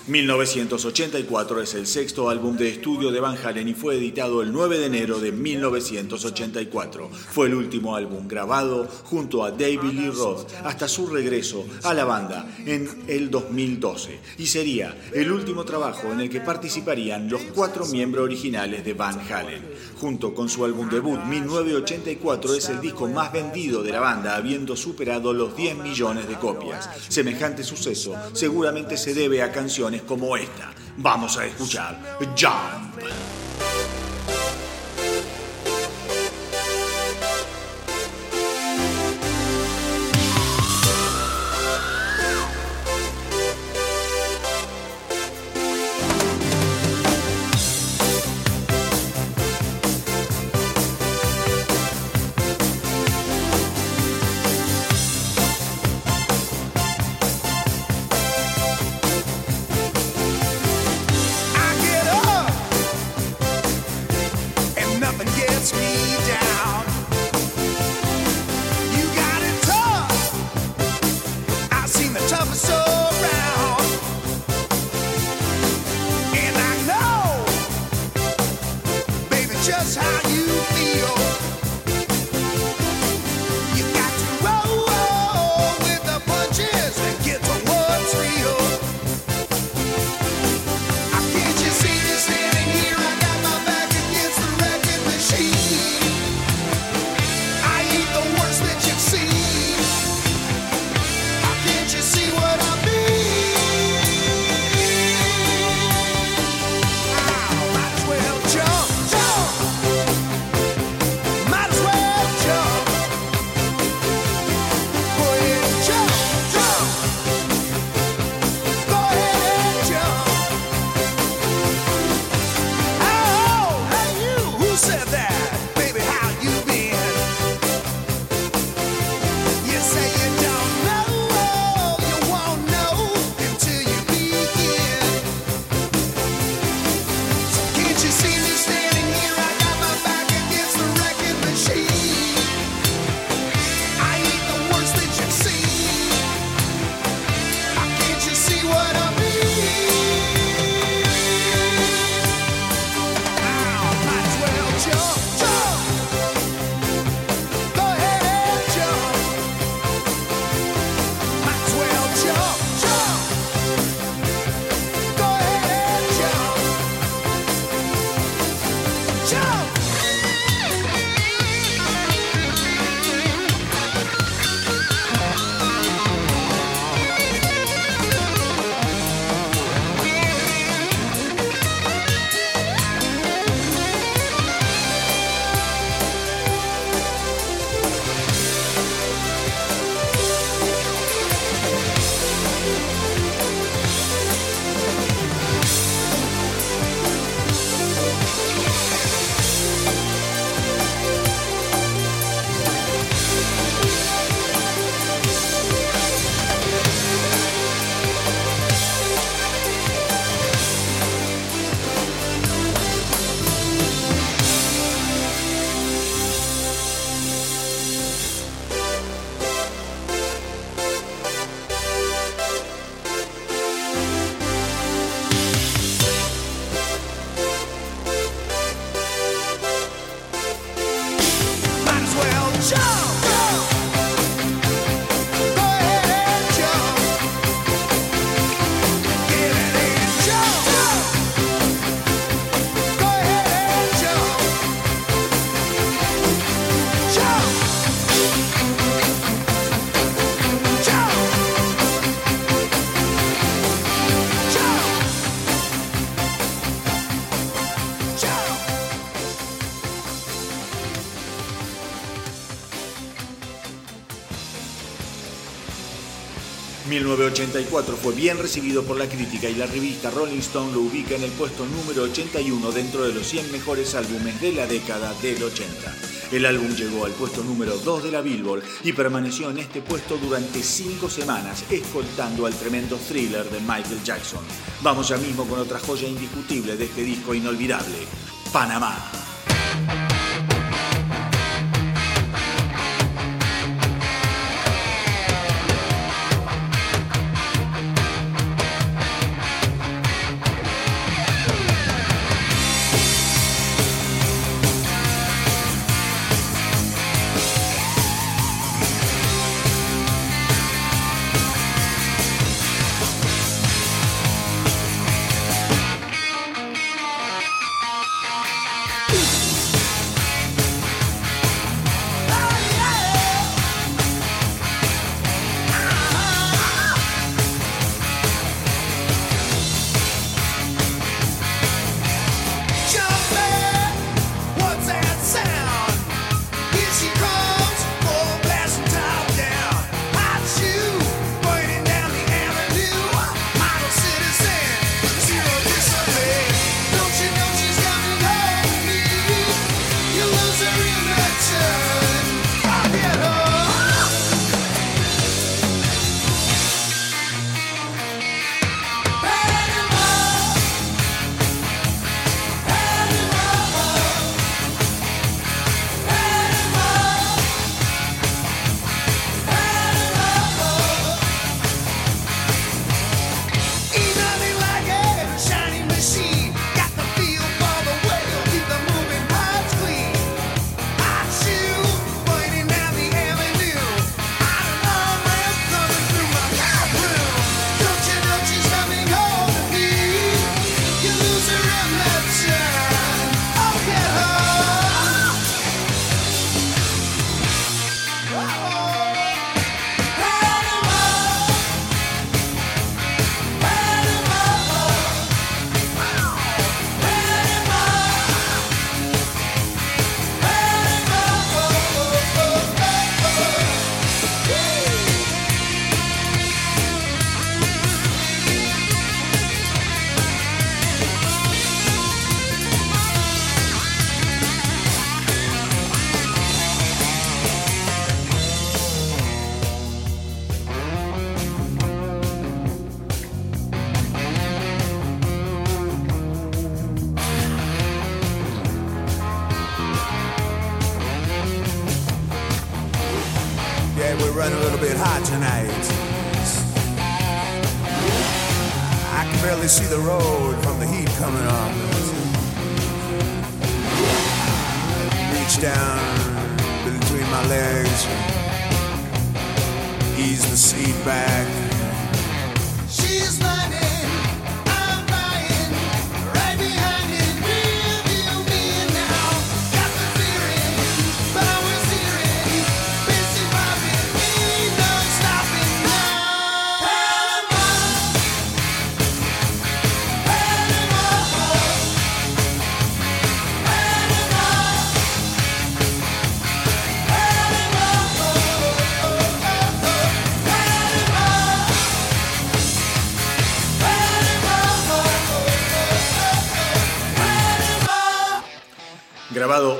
1984 es el sexto álbum de estudio de Van Halen y fue editado el 9 de enero de 1984. Fue el último álbum grabado junto a David Lee Roth hasta su regreso a la banda en el 2012 y sería el último trabajo en el que participarían los cuatro miembros originales de Van Halen. Junto con su álbum debut 1984 es el disco más vendido de la banda habiendo superado los 10 millones de copias. Semejante suceso seguramente se debe a canciones como esta. Vamos a escuchar Jump. 1984 fue bien recibido por la crítica y la revista Rolling Stone lo ubica en el puesto número 81 dentro de los 100 mejores álbumes de la década del 80. El álbum llegó al puesto número 2 de la Billboard y permaneció en este puesto durante 5 semanas, escoltando al tremendo thriller de Michael Jackson. Vamos ya mismo con otra joya indiscutible de este disco inolvidable, Panamá.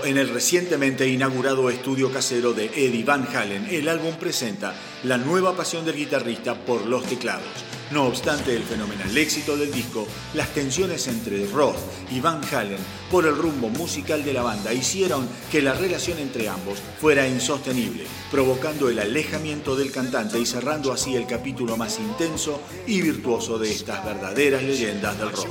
En el recientemente inaugurado estudio casero de Eddie Van Halen, el álbum presenta la nueva pasión del guitarrista por los teclados. No obstante el fenomenal éxito del disco, las tensiones entre Roth y Van Halen por el rumbo musical de la banda hicieron que la relación entre ambos fuera insostenible, provocando el alejamiento del cantante y cerrando así el capítulo más intenso y virtuoso de estas verdaderas leyendas del rock.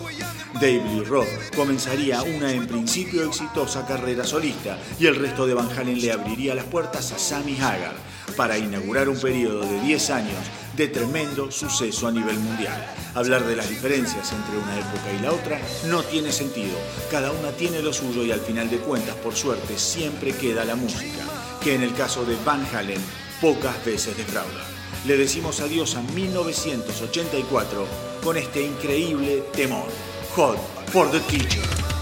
Dave Lee Roth comenzaría una en principio exitosa carrera solista y el resto de Van Halen le abriría las puertas a Sammy Hagar para inaugurar un periodo de 10 años de tremendo suceso a nivel mundial. Hablar de las diferencias entre una época y la otra no tiene sentido. Cada una tiene lo suyo y al final de cuentas, por suerte, siempre queda la música, que en el caso de Van Halen pocas veces defrauda. Le decimos adiós a 1984 con este increíble temor, Hot for the Teacher.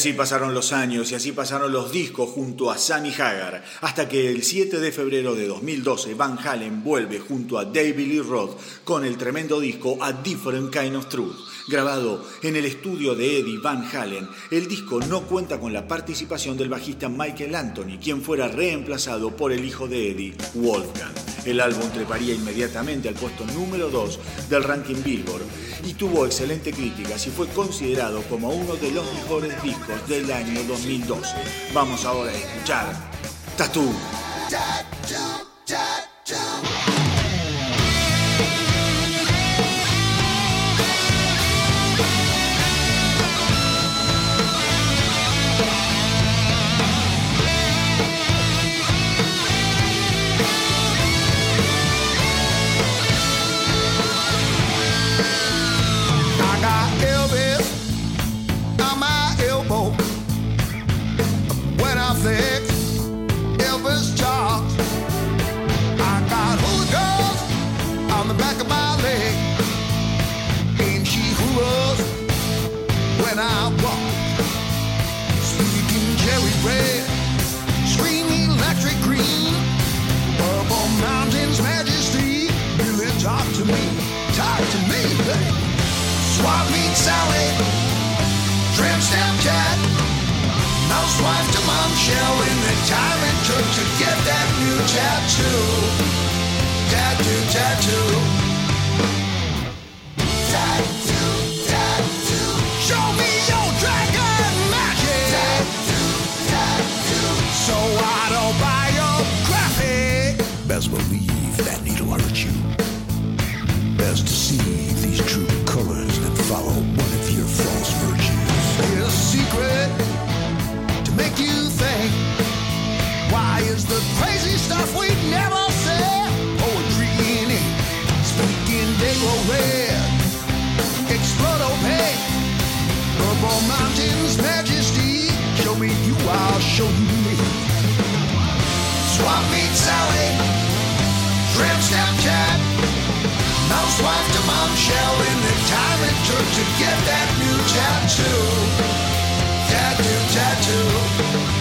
Así pasaron los años y así pasaron los discos junto a Sammy Hagar, hasta que el 7 de febrero de 2012 Van Halen vuelve junto a David Lee Roth con el tremendo disco A Different Kind of Truth. Grabado en el estudio de Eddie Van Halen, el disco no cuenta con la participación del bajista Michael Anthony, quien fuera reemplazado por el hijo de Eddie, Wolfgang. El álbum treparía inmediatamente al puesto número 2 del ranking Billboard y tuvo excelentes críticas y fue considerado como uno de los mejores discos del año 2012. Vamos ahora a escuchar Tattoo. Swap meet Sally, trim stamp cat, mouse wife to mom shell in the time it took to get that new. Tattoo, tattoo. Tattoo, tattoo. The crazy stuff we never said? Poetry in it, speaking red, explode opaque. Purple Mountains majesty, show me you, I'll show you me. Swap meet Sally, trim Snapchat. Mouse wife to mom shell in the time it took to get that new tattoo. Tattoo, tattoo.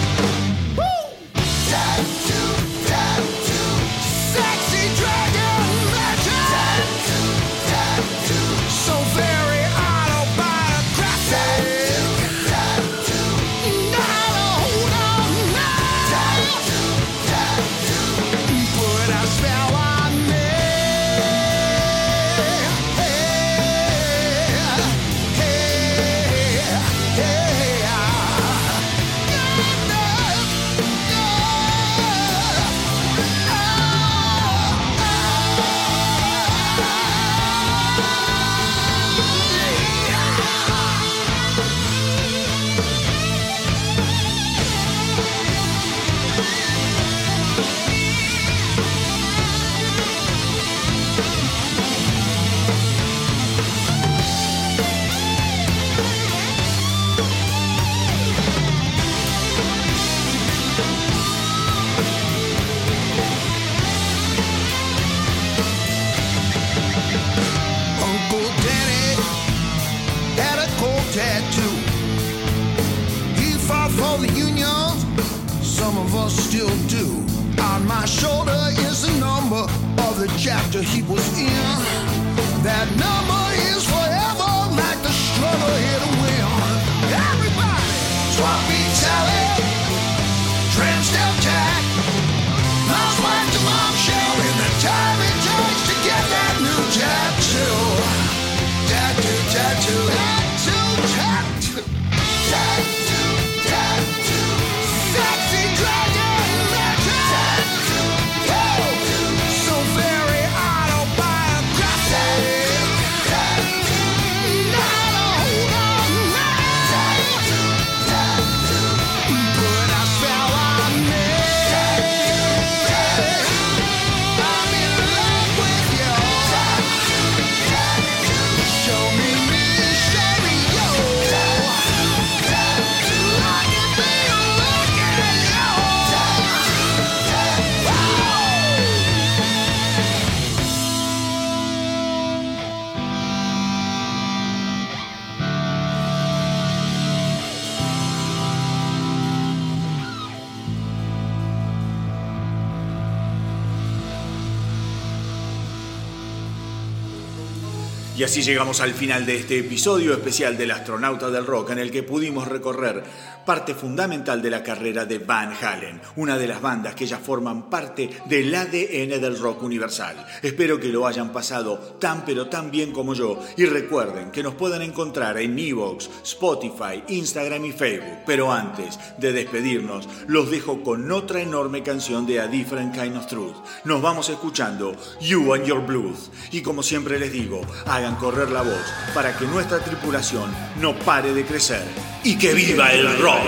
Así llegamos al final de este episodio especial del Astronauta del Rock en el que pudimos recorrer parte fundamental de la carrera de Van Halen, una de las bandas que ya forman parte del ADN del rock universal. Espero que lo hayan pasado tan pero tan bien como yo y recuerden que nos pueden encontrar en Evox, Spotify, Instagram y Facebook. Pero antes de despedirnos, los dejo con otra enorme canción de A Different Kind of Truth. Nos vamos escuchando You and Your Blues y como siempre les digo, hagan correr la voz para que nuestra tripulación no pare de crecer y que viva el rock.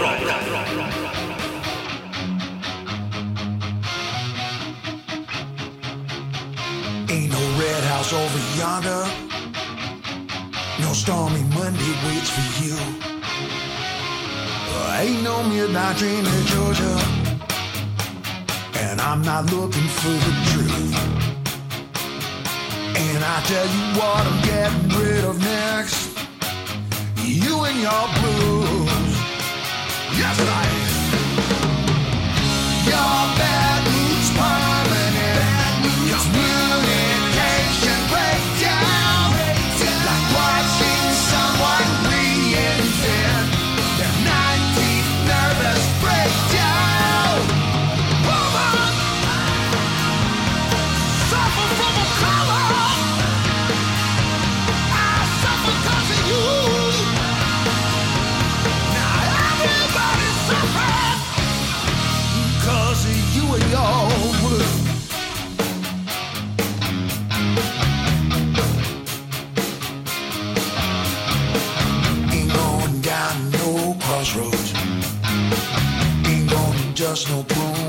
Ain't no red house over yonder. No stormy Monday waits for you. Ain't no midnight train to Georgia. And I'm not looking for the truth. And I tell you what I'm getting rid of next. You and your blues past. Your best. não podemos.